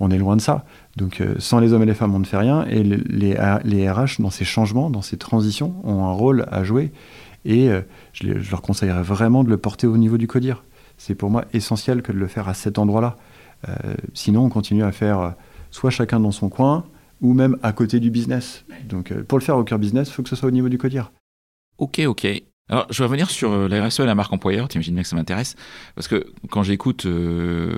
[SPEAKER 2] on est loin de ça. Donc sans les hommes et les femmes, on ne fait rien. Et les RH, dans ces changements, dans ces transitions, ont un rôle à jouer. Et euh, je, leur conseillerais vraiment de le porter au niveau du CODIR. C'est pour moi essentiel que de le faire à cet endroit-là. Euh, sinon, on continue à faire euh, soit chacun dans son coin, ou même à côté du business. Donc, pour le faire au cœur business, il faut que ce soit au niveau du CODIR.
[SPEAKER 1] Ok, ok. Alors, je vais revenir sur la RSE et la marque employeur. Tu imagines bien que ça m'intéresse. Parce que quand j'écoute ce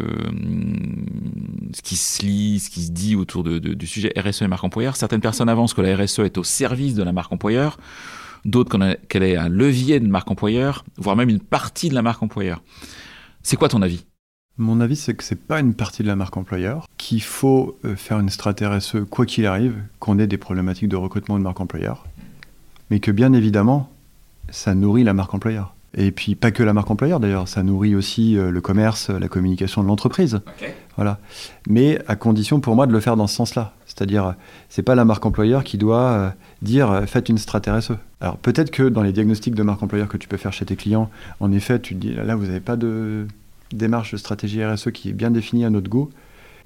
[SPEAKER 1] qui se lit, ce qui se dit autour du sujet RSE et marque employeur, certaines personnes avancent que la RSE est au service de la marque employeur d'autres qu'elle est un levier de marque employeur, voire même une partie de la marque employeur. C'est quoi ton avis?
[SPEAKER 2] Mon avis, c'est que c'est pas une partie de la marque employeur, qu'il faut euh, faire une stratégie RSE quoi qu'il arrive, qu'on ait des problématiques de recrutement de marque employeur, mais que bien évidemment, ça nourrit la marque employeur. Et puis pas que la marque employeur d'ailleurs, ça nourrit aussi euh, le commerce, la communication de l'entreprise. Voilà. Mais à condition pour moi de le faire dans ce sens-là. C'est-à-dire, c'est pas la marque employeur qui doit euh, dire euh, faites une strat RSE. Alors peut-être que dans les diagnostics de marque employeur que tu peux faire chez tes clients, en effet, tu te dis là vous n'avez pas de démarche de stratégie RSE qui est bien définie à notre goût.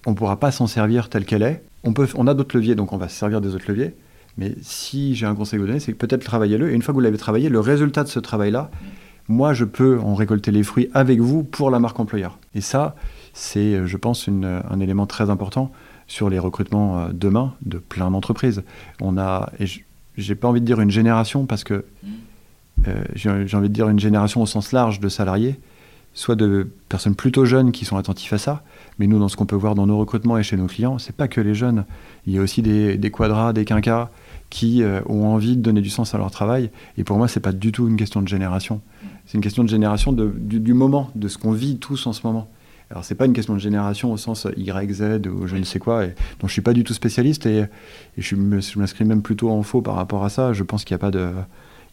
[SPEAKER 2] On ne pourra pas s'en servir telle qu'elle est. On, peut, on a d'autres leviers, donc on va se servir des autres leviers. Mais si j'ai un conseil à vous donner, c'est peut-être travailler-le. Et une fois que vous l'avez travaillé, le résultat de ce travail-là, moi, je peux en récolter les fruits avec vous pour la marque employeur. Et ça, c'est, je pense, un élément très important sur les recrutements euh, demain de plein d'entreprises. On a, et j'ai pas envie de dire une génération parce que euh, j'ai envie de dire une génération au sens large de salariés, soit de personnes plutôt jeunes qui sont attentifs à ça, mais nous, dans ce qu'on peut voir dans nos recrutements et chez nos clients, c'est pas que les jeunes. Il y a aussi des, des quadras, des quinquas qui euh, ont envie de donner du sens à leur travail. Et pour moi, c'est pas du tout une question de génération. C'est une question de génération du, moment, de ce qu'on vit tous en ce moment. Alors c'est pas une question de génération au sens Y, Z ou je ne sais quoi, et, dont je suis pas du tout spécialiste et, et je m'inscris même plutôt en faux par rapport à ça. Je pense qu'il n'y a pas de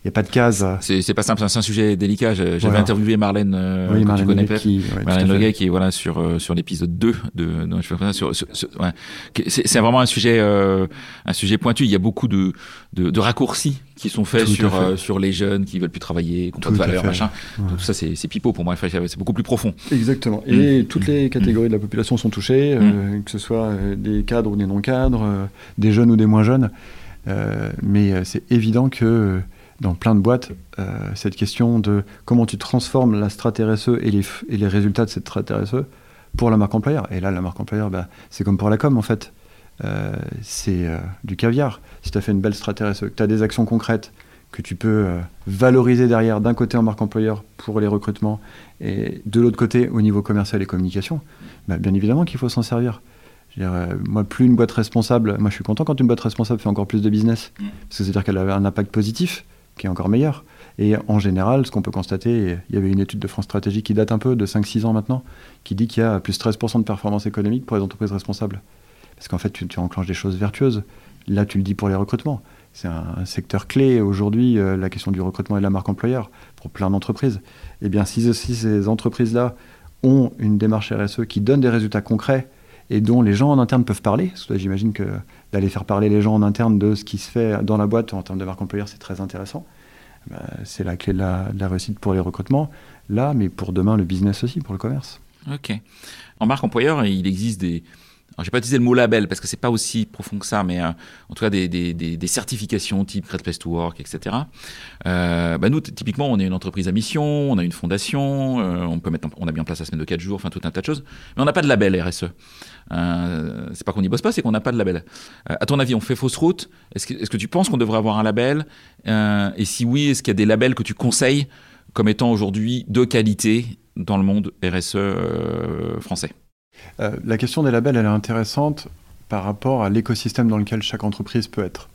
[SPEAKER 2] n'y a pas de case.
[SPEAKER 1] C'est pas simple, c'est un sujet délicat. J'avais interviewé Marlène, euh, oui, Marlène tu connais qui, Marlène Leguet, qui est voilà, sur, euh, sur l'épisode 2 de, de sur, sur, ouais. C'est vraiment un sujet, euh, un sujet pointu. Il y a beaucoup de, de, de raccourcis qui sont faits sur, euh, sur les jeunes qui veulent plus travailler, qui n'ont pas de valeur, machin. tout ça, c'est pipeau pour moi. C'est beaucoup plus profond.
[SPEAKER 2] Exactement. Et mm. toutes les catégories de la population sont touchées, euh, mm. que ce soit des cadres ou des non-cadres, des jeunes ou des moins jeunes. mais c'est évident que dans plein de boîtes euh, cette question de comment tu transformes la strat RSE et les, et les résultats de cette strat RSE pour la marque employeur. Et là, la marque employeur, bah, c'est comme pour la com en fait. Euh, c'est euh, du caviar. Si tu as fait une belle strat RSE, que tu as des actions concrètes que tu peux valoriser derrière, d'un côté en marque employeur pour les recrutements et de l'autre côté au niveau commercial et communication, bah, bien évidemment qu'il faut s'en servir. moi, plus une boîte responsable, moi je suis content quand une boîte responsable fait encore plus de business, parce que c'est-à-dire qu'elle a un impact positif qui est encore meilleur. Et en général, ce qu'on peut constater, il y avait une étude de France Stratégie qui date un peu, de 5-6 ans maintenant, qui dit qu'il y a plus de 13% de performance économique pour les entreprises responsables. Parce qu'en fait, tu, enclenches des choses vertueuses. Là, tu le dis pour les recrutements. C'est un, secteur clé aujourd'hui, euh, la question du recrutement et de la marque employeur, pour plein d'entreprises. Eh bien, si, si ces entreprises-là ont une démarche RSE qui donne des résultats concrets et dont les gens en interne peuvent parler, j'imagine que d'aller faire parler les gens en interne de ce qui se fait dans la boîte en termes de marque employeur, c'est très intéressant. Bah, c'est la clé de la, réussite pour les recrutements, là, mais pour demain, le business aussi, pour le commerce.
[SPEAKER 1] Ok. En marque employeur, il existe des, alors, j'ai pas utilisé le mot label parce que c'est pas aussi profond que ça, mais euh, en tout cas des, des, des, certifications type Great Place to Work, etc. Euh, bah nous, typiquement, on est une entreprise à mission, on a une fondation, euh, on peut mettre, on a mis en place la semaine de 4 jours, enfin tout un tas de choses, mais on n'a pas de label RSE. Euh, c'est pas qu'on n'y bosse pas, c'est qu'on n'a pas de label. Euh, à ton avis, on fait fausse route? Est-ce que, que tu penses qu'on devrait avoir un label? Et si oui, est-ce qu'il y a des labels que tu conseilles comme étant aujourd'hui de qualité dans le monde RSE français?
[SPEAKER 2] Euh, la question des labels, elle est intéressante par rapport à l'écosystème dans lequel chaque entreprise peut être.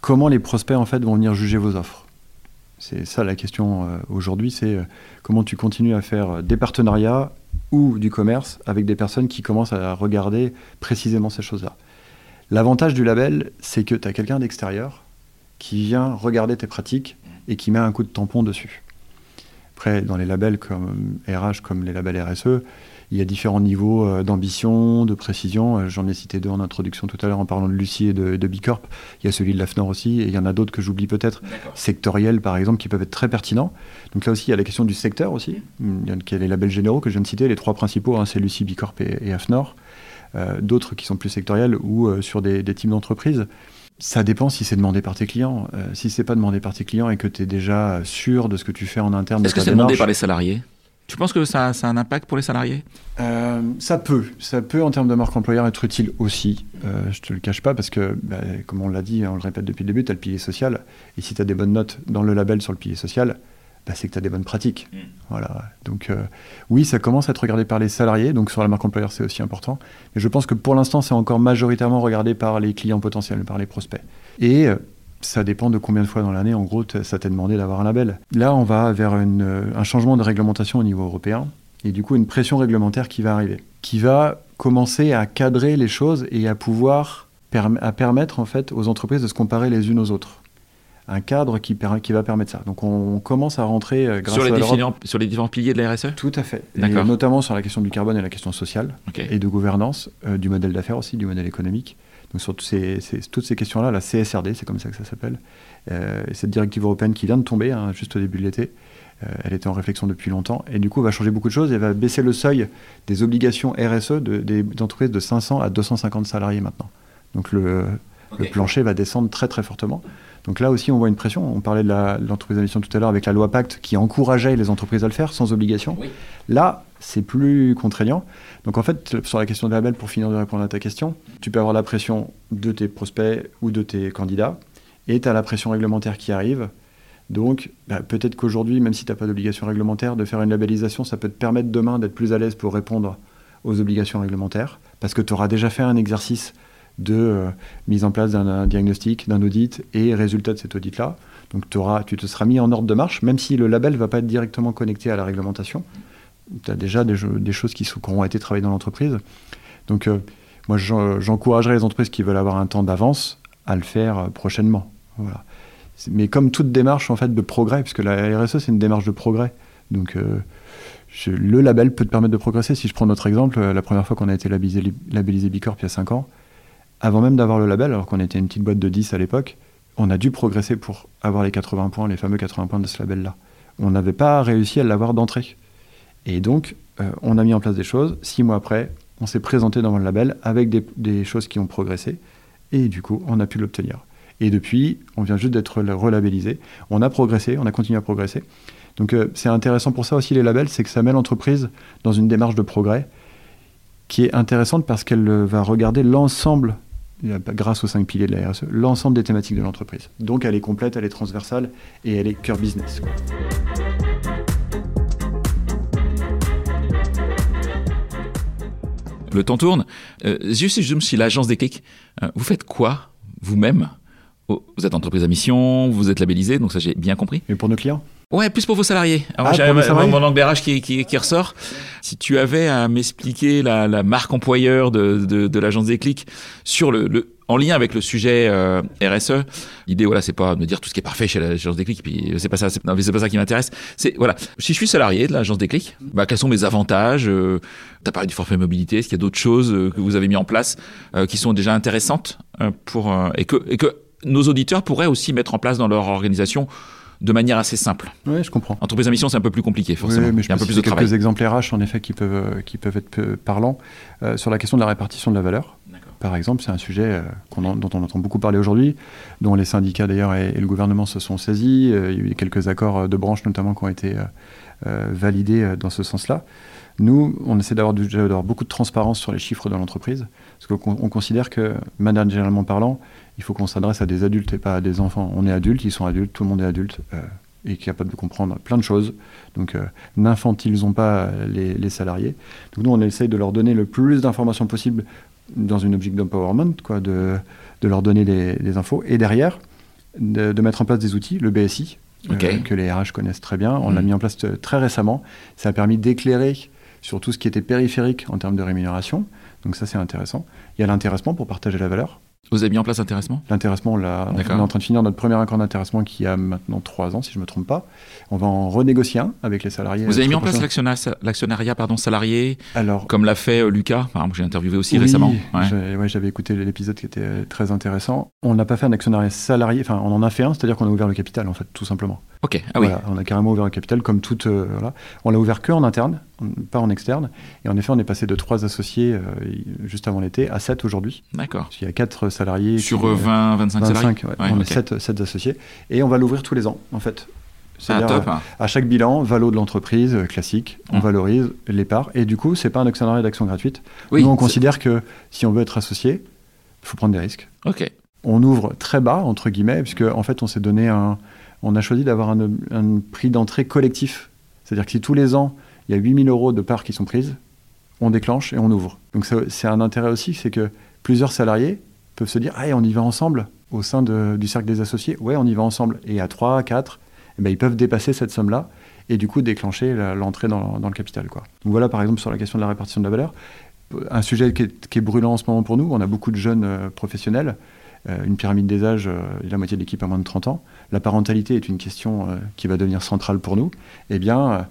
[SPEAKER 2] Comment les prospects en fait vont venir juger vos offres? C'est ça la question euh, aujourd'hui, c'est comment tu continues à faire des partenariats ou du commerce avec des personnes qui commencent à regarder précisément ces choses-là. L'avantage du label, c'est que tu as quelqu'un d'extérieur qui vient regarder tes pratiques et qui met un coup de tampon dessus. Après, dans les labels comme RH, comme les labels RSE, il y a différents niveaux euh, d'ambition, de précision. Euh, j'en ai cité deux en introduction tout à l'heure en parlant de Lucie et de, de Bicorp. Il y a celui de l'AFNOR aussi, et il y en a d'autres que j'oublie peut-être, sectoriels par exemple, qui peuvent être très pertinents. Donc là aussi, il y a la question du secteur aussi. Il y a les labels généraux que je viens de citer, les trois principaux, hein, c'est Lucie, Bicorp et, AFNOR. Euh, d'autres qui sont plus sectoriels ou sur des, types d'entreprises. Ça dépend si c'est demandé par tes clients. si c'est pas demandé par tes clients et que tu es déjà sûr de ce que tu fais en interne.
[SPEAKER 1] Est-ce que c'est demandé par les salariés? Tu penses que ça, a un impact pour les salariés?
[SPEAKER 2] Euh, Ça peut. Ça peut, en termes de marque employeur, être utile aussi. Euh, je te le cache pas parce que, bah, comme on l'a dit, on le répète depuis le début, tu as le pilier social. Et si tu as des bonnes notes dans le label sur le pilier social, bah, c'est que tu as des bonnes pratiques. Mm. Voilà. Donc, euh, oui, ça commence à être regardé par les salariés. Donc, sur la marque employeur, c'est aussi important. Mais je pense que pour l'instant, c'est encore majoritairement regardé par les clients potentiels, par les prospects. Et euh, ça dépend de combien de fois dans l'année, en gros, ça t'est demandé d'avoir un label. Là, on va vers euh, un changement de réglementation au niveau européen, et du coup, une pression réglementaire qui va arriver, qui va commencer à cadrer les choses et à pouvoir à permettre en fait aux entreprises de se comparer les unes aux autres. Un cadre qui, qui va permettre ça. Donc on, commence à rentrer euh, grâce
[SPEAKER 1] sur les,
[SPEAKER 2] à
[SPEAKER 1] différents, sur les différents piliers de la RSE
[SPEAKER 2] Tout à fait. Et notamment sur la question du carbone et la question sociale et de gouvernance, euh, du modèle d'affaires aussi, du modèle économique. Donc sur toutes ces, toutes ces questions-là, la CSRD, c'est comme ça que ça s'appelle, euh, cette directive européenne qui vient de tomber, hein, juste au début de l'été, euh, elle était en réflexion depuis longtemps, et du coup, elle va changer beaucoup de choses, elle va baisser le seuil des obligations RSE de, des entreprises de 500 à 250 salariés maintenant. Donc le, le plancher va descendre très très fortement. Donc là aussi, on voit une pression. On parlait de l'entreprise à mission tout à l'heure avec la loi Pacte qui encourageait les entreprises à le faire sans obligation. Là, c'est plus contraignant. Donc en fait, sur la question de label, pour finir de répondre à ta question, tu peux avoir la pression de tes prospects ou de tes candidats et tu as la pression réglementaire qui arrive. Donc bah, peut-être qu'aujourd'hui, même si tu n'as pas d'obligation réglementaire, de faire une labellisation, ça peut te permettre demain d'être plus à l'aise pour répondre aux obligations réglementaires parce que tu auras déjà fait un exercice de euh, mise en place d'un diagnostic, d'un audit et résultat de cet audit-là. Donc tu te seras mis en ordre de marche, même si le label ne va pas être directement connecté à la réglementation. Tu as déjà des, choses qui, sont, auront été travaillées dans l'entreprise. Donc euh, moi j'encouragerais les entreprises qui veulent avoir un temps d'avance à le faire euh, prochainement. Mais comme toute démarche en fait de progrès, puisque la RSE c'est une démarche de progrès, donc le label peut te permettre de progresser. Si je prends notre exemple, la première fois qu'on a été labellisé, labellisé Bicorp il y a 5 ans, avant même d'avoir le label, alors qu'on était une petite boîte de 10 à l'époque, on a dû progresser pour avoir les 80 points, les fameux 80 points de ce label-là. On n'avait pas réussi à l'avoir d'entrée. Et donc, euh, on a mis en place des choses. Six mois après, on s'est présenté dans le label avec des, choses qui ont progressé. Et du coup, on a pu l'obtenir. Et depuis, on vient juste d'être relabellisé. On a progressé, on a continué à progresser. Donc, euh, c'est intéressant pour ça aussi, les labels, c'est que ça met l'entreprise dans une démarche de progrès qui est intéressante parce qu'elle va regarder l'ensemble grâce aux cinq piliers de la RSE, l'ensemble des thématiques de l'entreprise. Donc elle est complète, elle est transversale et elle est cœur business.
[SPEAKER 1] Le temps tourne. Euh, juste je me suis l'agence des clics. Euh, vous faites quoi vous-même oh, Vous êtes entreprise à mission, vous êtes labellisé, donc ça j'ai bien compris.
[SPEAKER 2] Et pour nos clients
[SPEAKER 1] Ouais, plus pour vos salariés. Alors, ah, j'ai mon angle RH qui, qui, qui, ressort. Si tu avais à m'expliquer la, la, marque employeur de, de, de l'agence des clics sur le, le, en lien avec le sujet euh, RSE, l'idée voilà, c'est pas de me dire tout ce qui est parfait chez l'agence des clics, puis c'est pas ça, c'est pas ça qui m'intéresse. C'est voilà, si je suis salarié de l'agence des clics, bah, quels sont mes avantages euh, Tu as parlé du forfait mobilité, est-ce qu'il y a d'autres choses euh, que vous avez mis en place euh, qui sont déjà intéressantes pour et que et que nos auditeurs pourraient aussi mettre en place dans leur organisation de manière assez simple?
[SPEAKER 2] Oui, je comprends.
[SPEAKER 1] Entreprise à mission, c'est un peu plus compliqué, forcément.
[SPEAKER 2] Oui, mais je Il y a un peu plus de quelques exemples RH, en effet, qui peuvent, qui peuvent être parlants. Euh, sur la question de la répartition de la valeur, par exemple, c'est un sujet euh, dont on entend beaucoup parler aujourd'hui, dont les syndicats d'ailleurs et, le gouvernement se sont saisis. Euh, il y a eu quelques accords de branche notamment qui ont été validés dans ce sens-là. Nous, on essaie d'avoir beaucoup de transparence sur les chiffres de l'entreprise, parce qu'on considère que, managérialement parlant, il faut qu'on s'adresse à des adultes et pas à des enfants. On est adultes, ils sont adultes, tout le monde est adulte euh, et capable de comprendre plein de choses. Donc, euh, n'infantilisons pas les, salariés. Donc, nous, on essaye de leur donner le plus d'informations possible dans une objectif d'empowerment, quoi, de, de, leur donner des, infos. Et derrière, de, mettre en place des outils, le BSI, que les RH connaissent très bien. On l'a mm. mis en place très récemment. Ça a permis d'éclairer sur tout ce qui était périphérique en termes de rémunération. Donc ça, c'est intéressant. Il y a l'intéressement pour partager la valeur.
[SPEAKER 1] Vous avez mis en place l'intéressement
[SPEAKER 2] L'intéressement, on, on, est en train de finir notre premier accord d'intéressement qui a maintenant trois ans, si je ne me trompe pas. On va en renégocier un avec les salariés.
[SPEAKER 1] Vous avez mis en place l'actionnariat pardon, salarié, Alors, comme l'a fait euh, Lucas J'ai interviewé aussi récemment.
[SPEAKER 2] Ouais. J'avais écouté l'épisode qui était euh, très intéressant. On n'a pas fait un actionnariat salarié, enfin on en a fait un, c'est-à-dire qu'on a ouvert le capital en fait, tout simplement.
[SPEAKER 1] Ok, ah oui.
[SPEAKER 2] on a carrément ouvert le capital comme toute. Euh, voilà. On l'a ouvert que en interne, pas en externe. Et en effet, on est passé de trois associés juste avant l'été à sept aujourd'hui.
[SPEAKER 1] D'accord.
[SPEAKER 2] Il y a quatre salariés.
[SPEAKER 1] Sur 20, 25 salariés
[SPEAKER 2] On est sept, sept associés. Et on va l'ouvrir tous les ans, en fait. Ah, top. À, chaque bilan, valo de l'entreprise euh, classique, on mmh. valorise les parts. Et du coup, c'est pas un actionnariat d'action gratuite. Nous, on considère que si on veut être associé, il faut prendre des risques.
[SPEAKER 1] Ok.
[SPEAKER 2] On ouvre très bas, entre guillemets, puisque en fait, on s'est donné un. On a choisi d'avoir un, prix d'entrée collectif. C'est-à-dire que si tous les ans, il y a 8000 euros de parts qui sont prises, on déclenche et on ouvre. Donc c'est un intérêt aussi, c'est que plusieurs salariés peuvent se dire Ah, on y va ensemble au sein du cercle des associés. Ouais, on y va ensemble. Et à 3, 4, eh ben, ils peuvent dépasser cette somme-là et du coup déclencher l'entrée dans, le capital. Quoi. Donc voilà par exemple sur la question de la répartition de la valeur. Un sujet qui est, brûlant en ce moment pour nous, on a beaucoup de jeunes euh, professionnels, euh, une pyramide des âges, euh, la moitié de l'équipe a moins de 30 ans. La parentalité est une question qui va devenir centrale pour nous. Eh bien,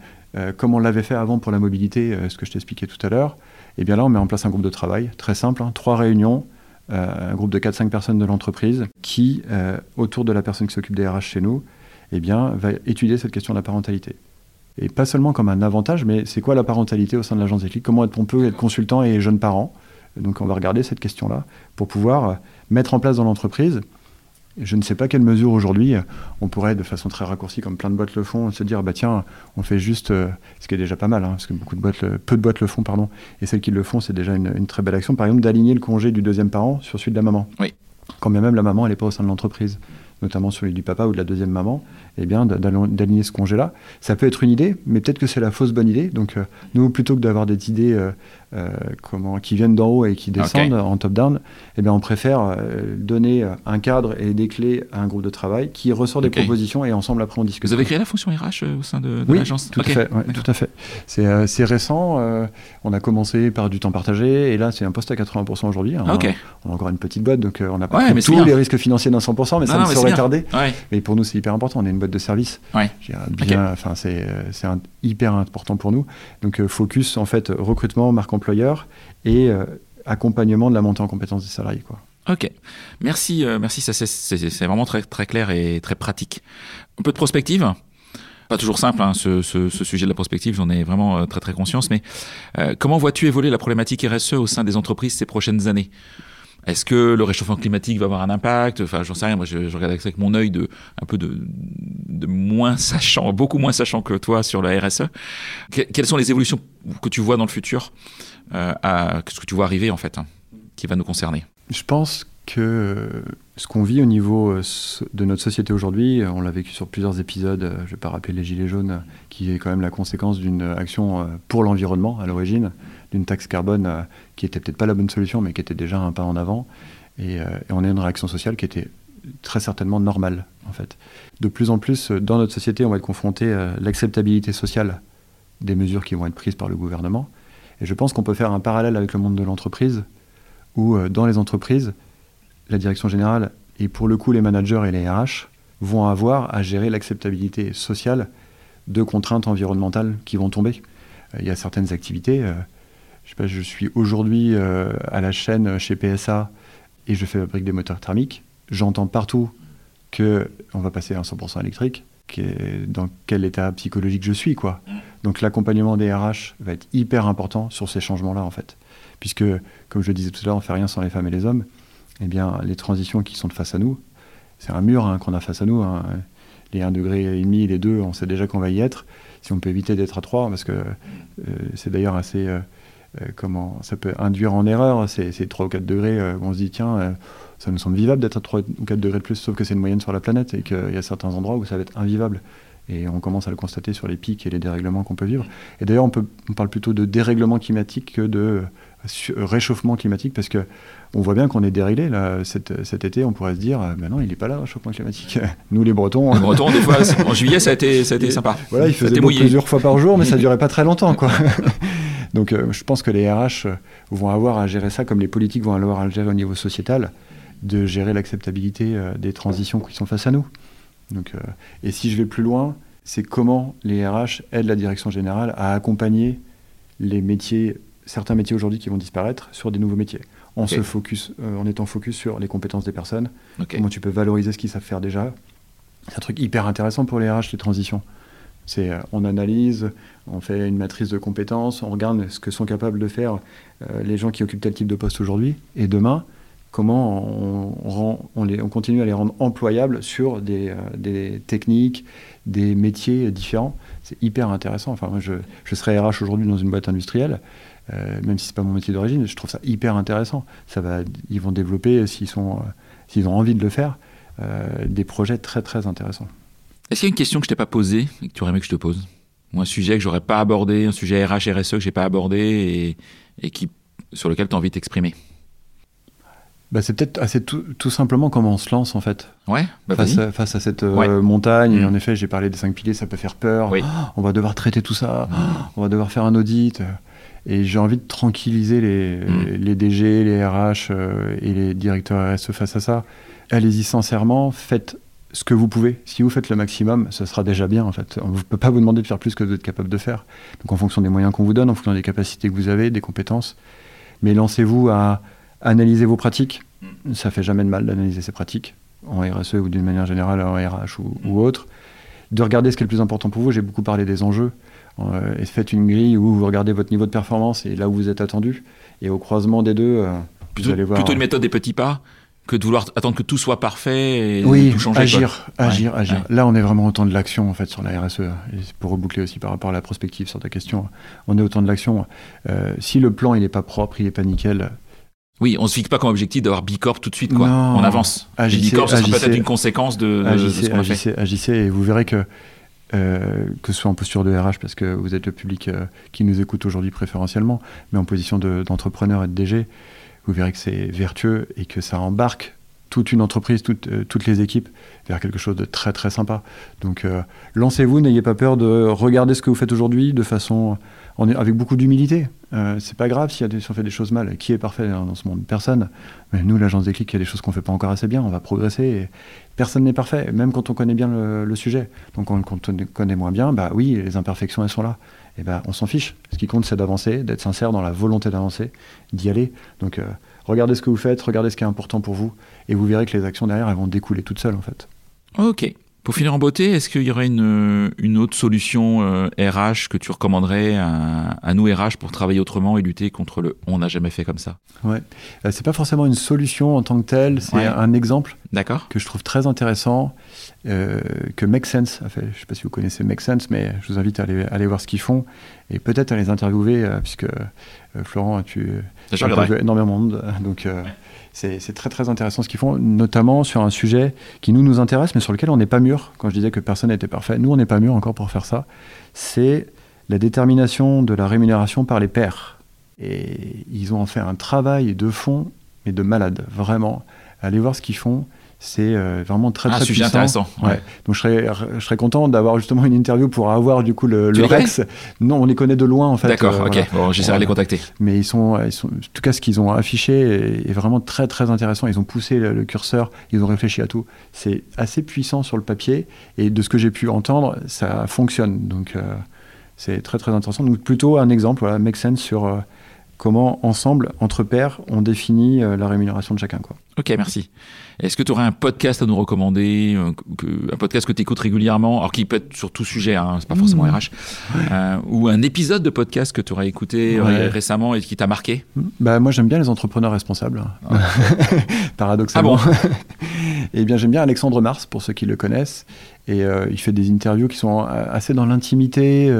[SPEAKER 2] comme on l'avait fait avant pour la mobilité, ce que je t'expliquais tout à l'heure, eh bien là on met en place un groupe de travail très simple, hein, trois réunions, un groupe de 4-5 personnes de l'entreprise qui, autour de la personne qui s'occupe des RH chez nous, eh bien, va étudier cette question de la parentalité. Et pas seulement comme un avantage, mais c'est quoi la parentalité au sein de l'agence Déclic Comment on peut être consultant et jeune parent? Donc on va regarder cette question-là pour pouvoir euh, mettre en place dans l'entreprise. Je ne sais pas quelle mesure aujourd'hui on pourrait, de façon très raccourcie, comme plein de boîtes le font, se dire bah tiens, on fait juste, euh, ce qui est déjà pas mal, hein, parce que beaucoup de boîtes, peu de boîtes le font, pardon, et celles qui le font, c'est déjà une, une, très belle action. Par exemple, d'aligner le congé du deuxième parent sur celui de la maman.
[SPEAKER 1] Oui.
[SPEAKER 2] Quand bien même la maman, elle n'est pas au sein de l'entreprise notamment celui du papa ou de la deuxième maman, eh bien, d'aligner ce congé-là. Ça peut être une idée, mais peut-être que c'est la fausse bonne idée. Donc, euh, nous, plutôt que d'avoir des idées euh, euh, comment, qui viennent d'en haut et qui descendent en top-down, eh bien, on préfère donner un cadre et des clés à un groupe de travail qui ressort des propositions et ensemble, après, on discute.
[SPEAKER 1] Vous avez créé la fonction RH au sein de,
[SPEAKER 2] oui,
[SPEAKER 1] l'agence
[SPEAKER 2] tout, à fait, tout à fait. C'est récent. on a commencé par du temps partagé et là, c'est un poste à 80% aujourd'hui.
[SPEAKER 1] Hein.
[SPEAKER 2] On a encore une petite boîte, donc on n'a pas tous les risques financiers d'un 100%, mais ça ne saurait tarder. Mais pour nous, c'est hyper important. On est une boîte de service. Bien, enfin, c'est hyper important pour nous. Donc, euh, focus, en fait, recrutement, marque employeur et euh, accompagnement de la montée en compétences des salariés. Quoi.
[SPEAKER 1] Ok, merci, euh, merci. Ça, c'est vraiment très, très clair et très pratique. Un peu de prospective pas toujours simple, hein, ce, sujet de la prospective, j'en ai vraiment très très conscience, mais comment vois-tu évoluer la problématique RSE au sein des entreprises ces prochaines années? Est-ce que le réchauffement climatique va avoir un impact? Enfin, j'en sais rien. Moi, je, regarde avec mon œil de un peu de, moins sachant, beaucoup moins sachant que toi sur la RSE. quelles sont les évolutions que tu vois dans le futur euh, à, ce que tu vois arriver en fait, hein, qui va nous concerner?
[SPEAKER 2] Je pense que ce qu'on vit au niveau euh, de notre société aujourd'hui, on l'a vécu sur plusieurs épisodes. Euh, je ne vais pas rappeler les gilets jaunes, qui est quand même la conséquence d'une action pour l'environnement à l'origine d'une taxe carbone euh, qui était peut-être pas la bonne solution, mais qui était déjà un pas en avant. Et, euh, on a une réaction sociale qui était très certainement normale, en fait. De plus en plus, euh, dans notre société, on va être confronté à l'acceptabilité sociale des mesures qui vont être prises par le gouvernement. Et je pense qu'on peut faire un parallèle avec le monde de l'entreprise, où dans les entreprises, la direction générale et pour le coup les managers et les RH vont avoir à gérer l'acceptabilité sociale de contraintes environnementales qui vont tomber. Il y a certaines activités, je, sais pas, je suis aujourd'hui euh, à la chaîne chez PSA et je fabrique des moteurs thermiques. J'entends partout qu'on va passer à 100% électrique. dans quel état psychologique je suis, quoi. Donc l'accompagnement des RH va être hyper important sur ces changements-là, en fait. Puisque, comme je le disais tout à l'heure, on fait rien sans les femmes et les hommes. Eh bien, les transitions qui sont face à nous, c'est un mur hein, qu'on a face à nous. Hein. Les 1,5 degré et demi, les 2, on sait déjà qu'on va y être. Si on peut éviter d'être à 3, parce que euh, c'est d'ailleurs assez... Euh, euh, comment ça peut induire en erreur ces, 3 ou 4 degrés euh, où on se dit tiens euh, ça nous semble vivable d'être à 3 ou 4 degrés de plus sauf que c'est une moyenne sur la planète et qu'il y a certains endroits où ça va être invivable et on commence à le constater sur les pics et les dérèglements qu'on peut vivre et d'ailleurs on, on parle plutôt de dérèglement climatique que de réchauffement climatique parce que on voit bien qu'on est déréglé là cet, cet, été. On pourrait se dire, ben non, il n'est pas là, le réchauffement climatique. <laughs> Nous, les Bretons.
[SPEAKER 1] Les Bretons, des fois, <laughs> en juillet, ça a été, ça a été sympa.
[SPEAKER 2] Voilà, il faisait plusieurs fois par jour, mais ça <laughs> durait pas très longtemps, quoi. Donc, euh, je pense que les RH vont avoir à gérer ça, comme les politiques vont avoir à le gérer au niveau sociétal, de gérer l'acceptabilité euh, des transitions qui sont face à nous. Donc, et si je vais plus loin, c'est comment les RH aident la direction générale à accompagner les métiers certains métiers aujourd'hui qui vont disparaître sur des nouveaux métiers. En, se focus, euh, en étant focus sur les compétences des personnes, comment tu peux valoriser ce qu'ils savent faire déjà. C'est un truc hyper intéressant pour les RH, les transitions. Euh, on analyse, on fait une matrice de compétences, on regarde ce que sont capables de faire euh, les gens qui occupent tel type de poste aujourd'hui, et demain, comment on, les, on, continue à les rendre employables sur des, des techniques, des métiers différents. C'est hyper intéressant. Enfin, moi, je, je serais RH aujourd'hui dans une boîte industrielle. Euh, même si c'est pas mon métier d'origine, je trouve ça hyper intéressant. Ça va, ils vont développer, s'ils sont, euh, s'ils ont envie de le faire, euh, des projets très très intéressants.
[SPEAKER 1] Est-ce qu'il y a une question que je t'ai pas posée et que tu aurais aimé que je te pose Ou un sujet que j'aurais pas abordé, un sujet RH, RSE que j'ai pas abordé et, et qui, sur lequel tu as envie de t'exprimer
[SPEAKER 2] bah, c'est peut-être assez tout, tout, simplement comment on se lance en fait.
[SPEAKER 1] Ouais,
[SPEAKER 2] bah face, à, face, à, cette montagne. Et mm. en effet, j'ai parlé des cinq piliers, ça peut faire peur. Oh, on va devoir traiter tout ça. Mm. on va devoir faire un audit. Et j'ai envie de tranquilliser les, mm. les DG, les RH euh, et les directeurs RSE face à ça. Allez-y sincèrement, faites ce que vous pouvez. Si vous faites le maximum, ce sera déjà bien en fait. On ne peut pas vous demander de faire plus que vous êtes capable de faire. Donc en fonction des moyens qu'on vous donne, en fonction des capacités que vous avez, des compétences. Mais lancez-vous à analyser vos pratiques. Mm. Ça fait jamais de mal d'analyser ses pratiques en RSE ou d'une manière générale en RH ou, ou autre. De regarder ce qui est le plus important pour vous. J'ai beaucoup parlé des enjeux. Euh, et faites une grille où vous regardez votre niveau de performance et là où vous êtes attendu. Et au croisement des deux, euh,
[SPEAKER 1] plutôt,
[SPEAKER 2] vous allez voir.
[SPEAKER 1] Plutôt une méthode des petits pas que de vouloir attendre que tout soit parfait et
[SPEAKER 2] oui,
[SPEAKER 1] tout changer.
[SPEAKER 2] Agir, agir, agir. Là, on est vraiment au temps de l'action en fait sur la RSE. Et pour reboucler aussi par rapport à la prospective sur ta question, on est au temps de l'action. Euh, si le plan il n'est pas propre, il n'est pas nickel,
[SPEAKER 1] oui, on se fixe pas comme objectif d'avoir Bicorp tout de suite, quoi. on avance.
[SPEAKER 2] Agissez,
[SPEAKER 1] Bicorp, ça sera peut-être une conséquence de,
[SPEAKER 2] agissez,
[SPEAKER 1] ce qu'on
[SPEAKER 2] agissez, agissez, et vous verrez que euh, que ce soit en posture de RH, parce que vous êtes le public euh, qui nous écoute aujourd'hui préférentiellement, mais en position d'entrepreneur et de DG, vous verrez que c'est vertueux et que ça embarque toute une entreprise, euh, toutes les équipes vers quelque chose de très très sympa. Donc lancez-vous, n'ayez pas peur de regarder ce que vous faites aujourd'hui de façon on avec beaucoup d'humilité. Euh, c'est pas grave si, on fait des choses mal. Qui est parfait dans ce monde? Personne. Mais nous, l'agence des clics, il y a des choses qu'on fait pas encore assez bien. On va progresser. Personne n'est parfait, même quand on connaît bien le, sujet. Donc quand on connaît moins bien, bah oui, les imperfections elles sont là. Et ben on s'en fiche. Ce qui compte, c'est d'avancer, d'être sincère dans la volonté d'avancer, d'y aller. Donc euh, regardez ce que vous faites, regardez ce qui est important pour vous, et vous verrez que les actions derrière, elles vont découler toutes seules en fait.
[SPEAKER 1] Ok. Pour finir en beauté, est-ce qu'il y aurait une, une autre solution RH euh, que tu recommanderais à, à, nous RH pour travailler autrement et lutter contre le on n'a jamais fait comme ça
[SPEAKER 2] Ouais, euh, c'est pas forcément une solution en tant que telle, c'est un exemple que je trouve très intéressant euh, que Make Sense a fait. Je sais pas si vous connaissez Make Sense, mais je vous invite à aller, aller voir ce qu'ils font et peut-être à les interviewer puisque Florent, tu as interviewé énormément de monde, <laughs> donc c'est très très intéressant ce qu'ils font, notamment sur un sujet qui nous nous intéresse, mais sur lequel on n'est pas mûr. Quand je disais que personne n'était parfait, nous on n'est pas mûr encore pour faire ça. C'est la détermination de la rémunération par les pairs. Et ils ont en fait un travail de fond, mais de malade, vraiment. Allez voir ce qu'ils font c'est euh, vraiment très très un
[SPEAKER 1] sujet intéressant.
[SPEAKER 2] Ouais. Donc je serais, je serais content d'avoir justement une interview pour avoir du coup le, le Rex. Non, on les connaît de loin en fait.
[SPEAKER 1] D'accord, euh, ok. Bon, j'essaierai de les contacter.
[SPEAKER 2] Mais ils sont, ils sont, en tout cas, ce qu'ils ont affiché est, vraiment très très intéressant. Ils ont poussé le, curseur, ils ont réfléchi à tout. C'est assez puissant sur le papier et de ce que j'ai pu entendre, ça fonctionne. Donc euh, c'est très très intéressant. Donc plutôt un exemple, voilà, make sense sur comment ensemble, entre pairs, on définit la rémunération de chacun. Quoi.
[SPEAKER 1] Ok, merci. Est-ce que tu aurais un podcast à nous recommander, euh, un podcast que tu écoutes régulièrement, alors qui peut être sur tout sujet, hein, c'est pas forcément RH, mmh. euh, ou un épisode de podcast que tu aurais écouté euh, récemment et qui t'a marqué?
[SPEAKER 2] Bah, Moi, j'aime bien les entrepreneurs responsables, ah. <laughs> paradoxalement. Ah bon? <laughs> Eh bien, j'aime bien Alexandre Mars, pour ceux qui le connaissent. Et il fait des interviews qui sont assez dans l'intimité.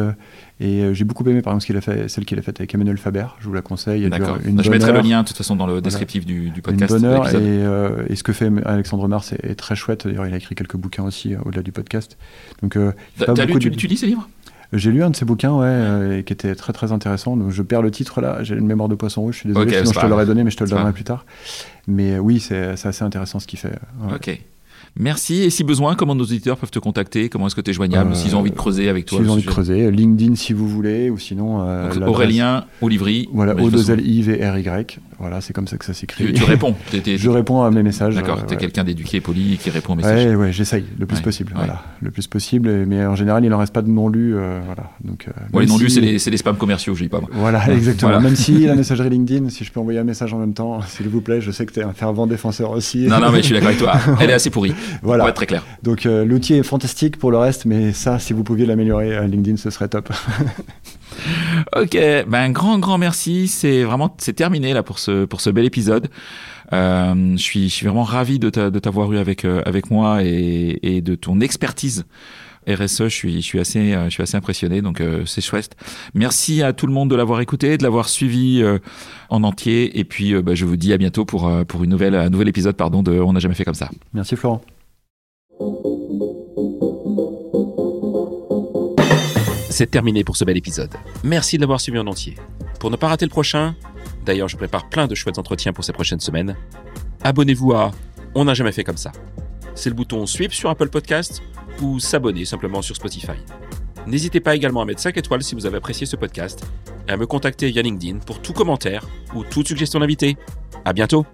[SPEAKER 2] Et euh, j'ai beaucoup aimé, par exemple, ce qu'il a fait, celle qu'il a faite avec Emmanuel Faber. Je vous la conseille.
[SPEAKER 1] D'accord. Bah, je mettrai le lien, de toute façon, dans le descriptif du, du, podcast.
[SPEAKER 2] Une bonne heure. Et, euh, et, ce que fait Alexandre Mars est, très chouette. D'ailleurs, il a écrit quelques bouquins aussi, euh, au-delà du podcast. Donc,
[SPEAKER 1] tu, lu, tu, lis ces livres
[SPEAKER 2] J'ai lu un de ses bouquins, ouais, euh, qui était très très intéressant. Donc je perds le titre là, j'ai une mémoire de poisson rouge, je suis désolé, sinon je te l'aurais donné, mais je te le
[SPEAKER 1] pas
[SPEAKER 2] donnerai plus tard. Mais euh, oui, c'est c'est assez intéressant ce qu'il fait. ouais.
[SPEAKER 1] Ok. Merci. Et si besoin, comment nos auditeurs peuvent te contacter? Comment est-ce que tu es joignable
[SPEAKER 2] Euh,
[SPEAKER 1] S'ils ont envie de creuser avec toi
[SPEAKER 2] Si vous
[SPEAKER 1] le
[SPEAKER 2] avez envie de creuser, LinkedIn si vous voulez, ou sinon. euh,
[SPEAKER 1] Donc, Aurélien Olivry.
[SPEAKER 2] Voilà, o
[SPEAKER 1] toute
[SPEAKER 2] 2
[SPEAKER 1] façon,
[SPEAKER 2] l i v r y Voilà, c'est comme ça que ça s'écrit.
[SPEAKER 1] Tu, tu réponds. T'es-
[SPEAKER 2] Je réponds à mes messages.
[SPEAKER 1] D'accord,
[SPEAKER 2] euh,
[SPEAKER 1] t'es
[SPEAKER 2] ouais.
[SPEAKER 1] quelqu'un d'éduqué, poli, qui répond aux messages.
[SPEAKER 2] Ouais, ouais, j'essaye le plus
[SPEAKER 1] Ouais,
[SPEAKER 2] possible. Voilà, le plus possible. et- Mais en général, il n'en reste pas de non lus. euh, voilà. Donc, euh,
[SPEAKER 1] les non-lus,
[SPEAKER 2] si-
[SPEAKER 1] c'est les, c'est les spams commerciaux, je dis pas moi.
[SPEAKER 2] Voilà, exactement.
[SPEAKER 1] Voilà.
[SPEAKER 2] Même si <laughs> la messagerie LinkedIn, si je peux envoyer un message en même temps, <laughs> s'il vous plaît, je sais que tu es un fervent défenseur aussi.
[SPEAKER 1] Non, non, mais je suis <laughs> d'accord avec toi. Elle est assez pourrie.
[SPEAKER 2] Voilà.
[SPEAKER 1] Très clair.
[SPEAKER 2] Donc euh, l'outil est fantastique pour le reste, mais ça, si vous pouviez l'améliorer à LinkedIn, ce serait top. <laughs>
[SPEAKER 1] Ok, ben un grand grand merci. C'est vraiment c'est terminé là pour ce pour ce bel épisode. Euh, je suis je suis vraiment ravi de t'a- de t'avoir eu avec euh, avec moi et, et de ton expertise. RSE, je suis, je suis assez, euh, je suis assez impressionné, donc euh, c'est chouette. Merci à tout le monde de l'avoir écouté, de l'avoir suivi euh, en entier, et puis euh, bah, je vous dis à bientôt pour euh, pour une nouvelle, un nouvel épisode, pardon, de On n'a jamais fait comme ça.
[SPEAKER 2] Merci Florent.
[SPEAKER 3] C'est terminé pour ce bel épisode. Merci de l'avoir suivi en entier. Pour ne pas rater le prochain, d'ailleurs je prépare plein de chouettes entretiens pour ces prochaines semaines, abonnez-vous à On n'a jamais fait comme ça. C'est le bouton Suivre sur Apple Podcast ou s'abonner simplement sur Spotify. N'hésitez pas également à mettre 5 étoiles si vous avez apprécié ce podcast et à me contacter via LinkedIn pour tout commentaire ou toute suggestion d'invité. À bientôt!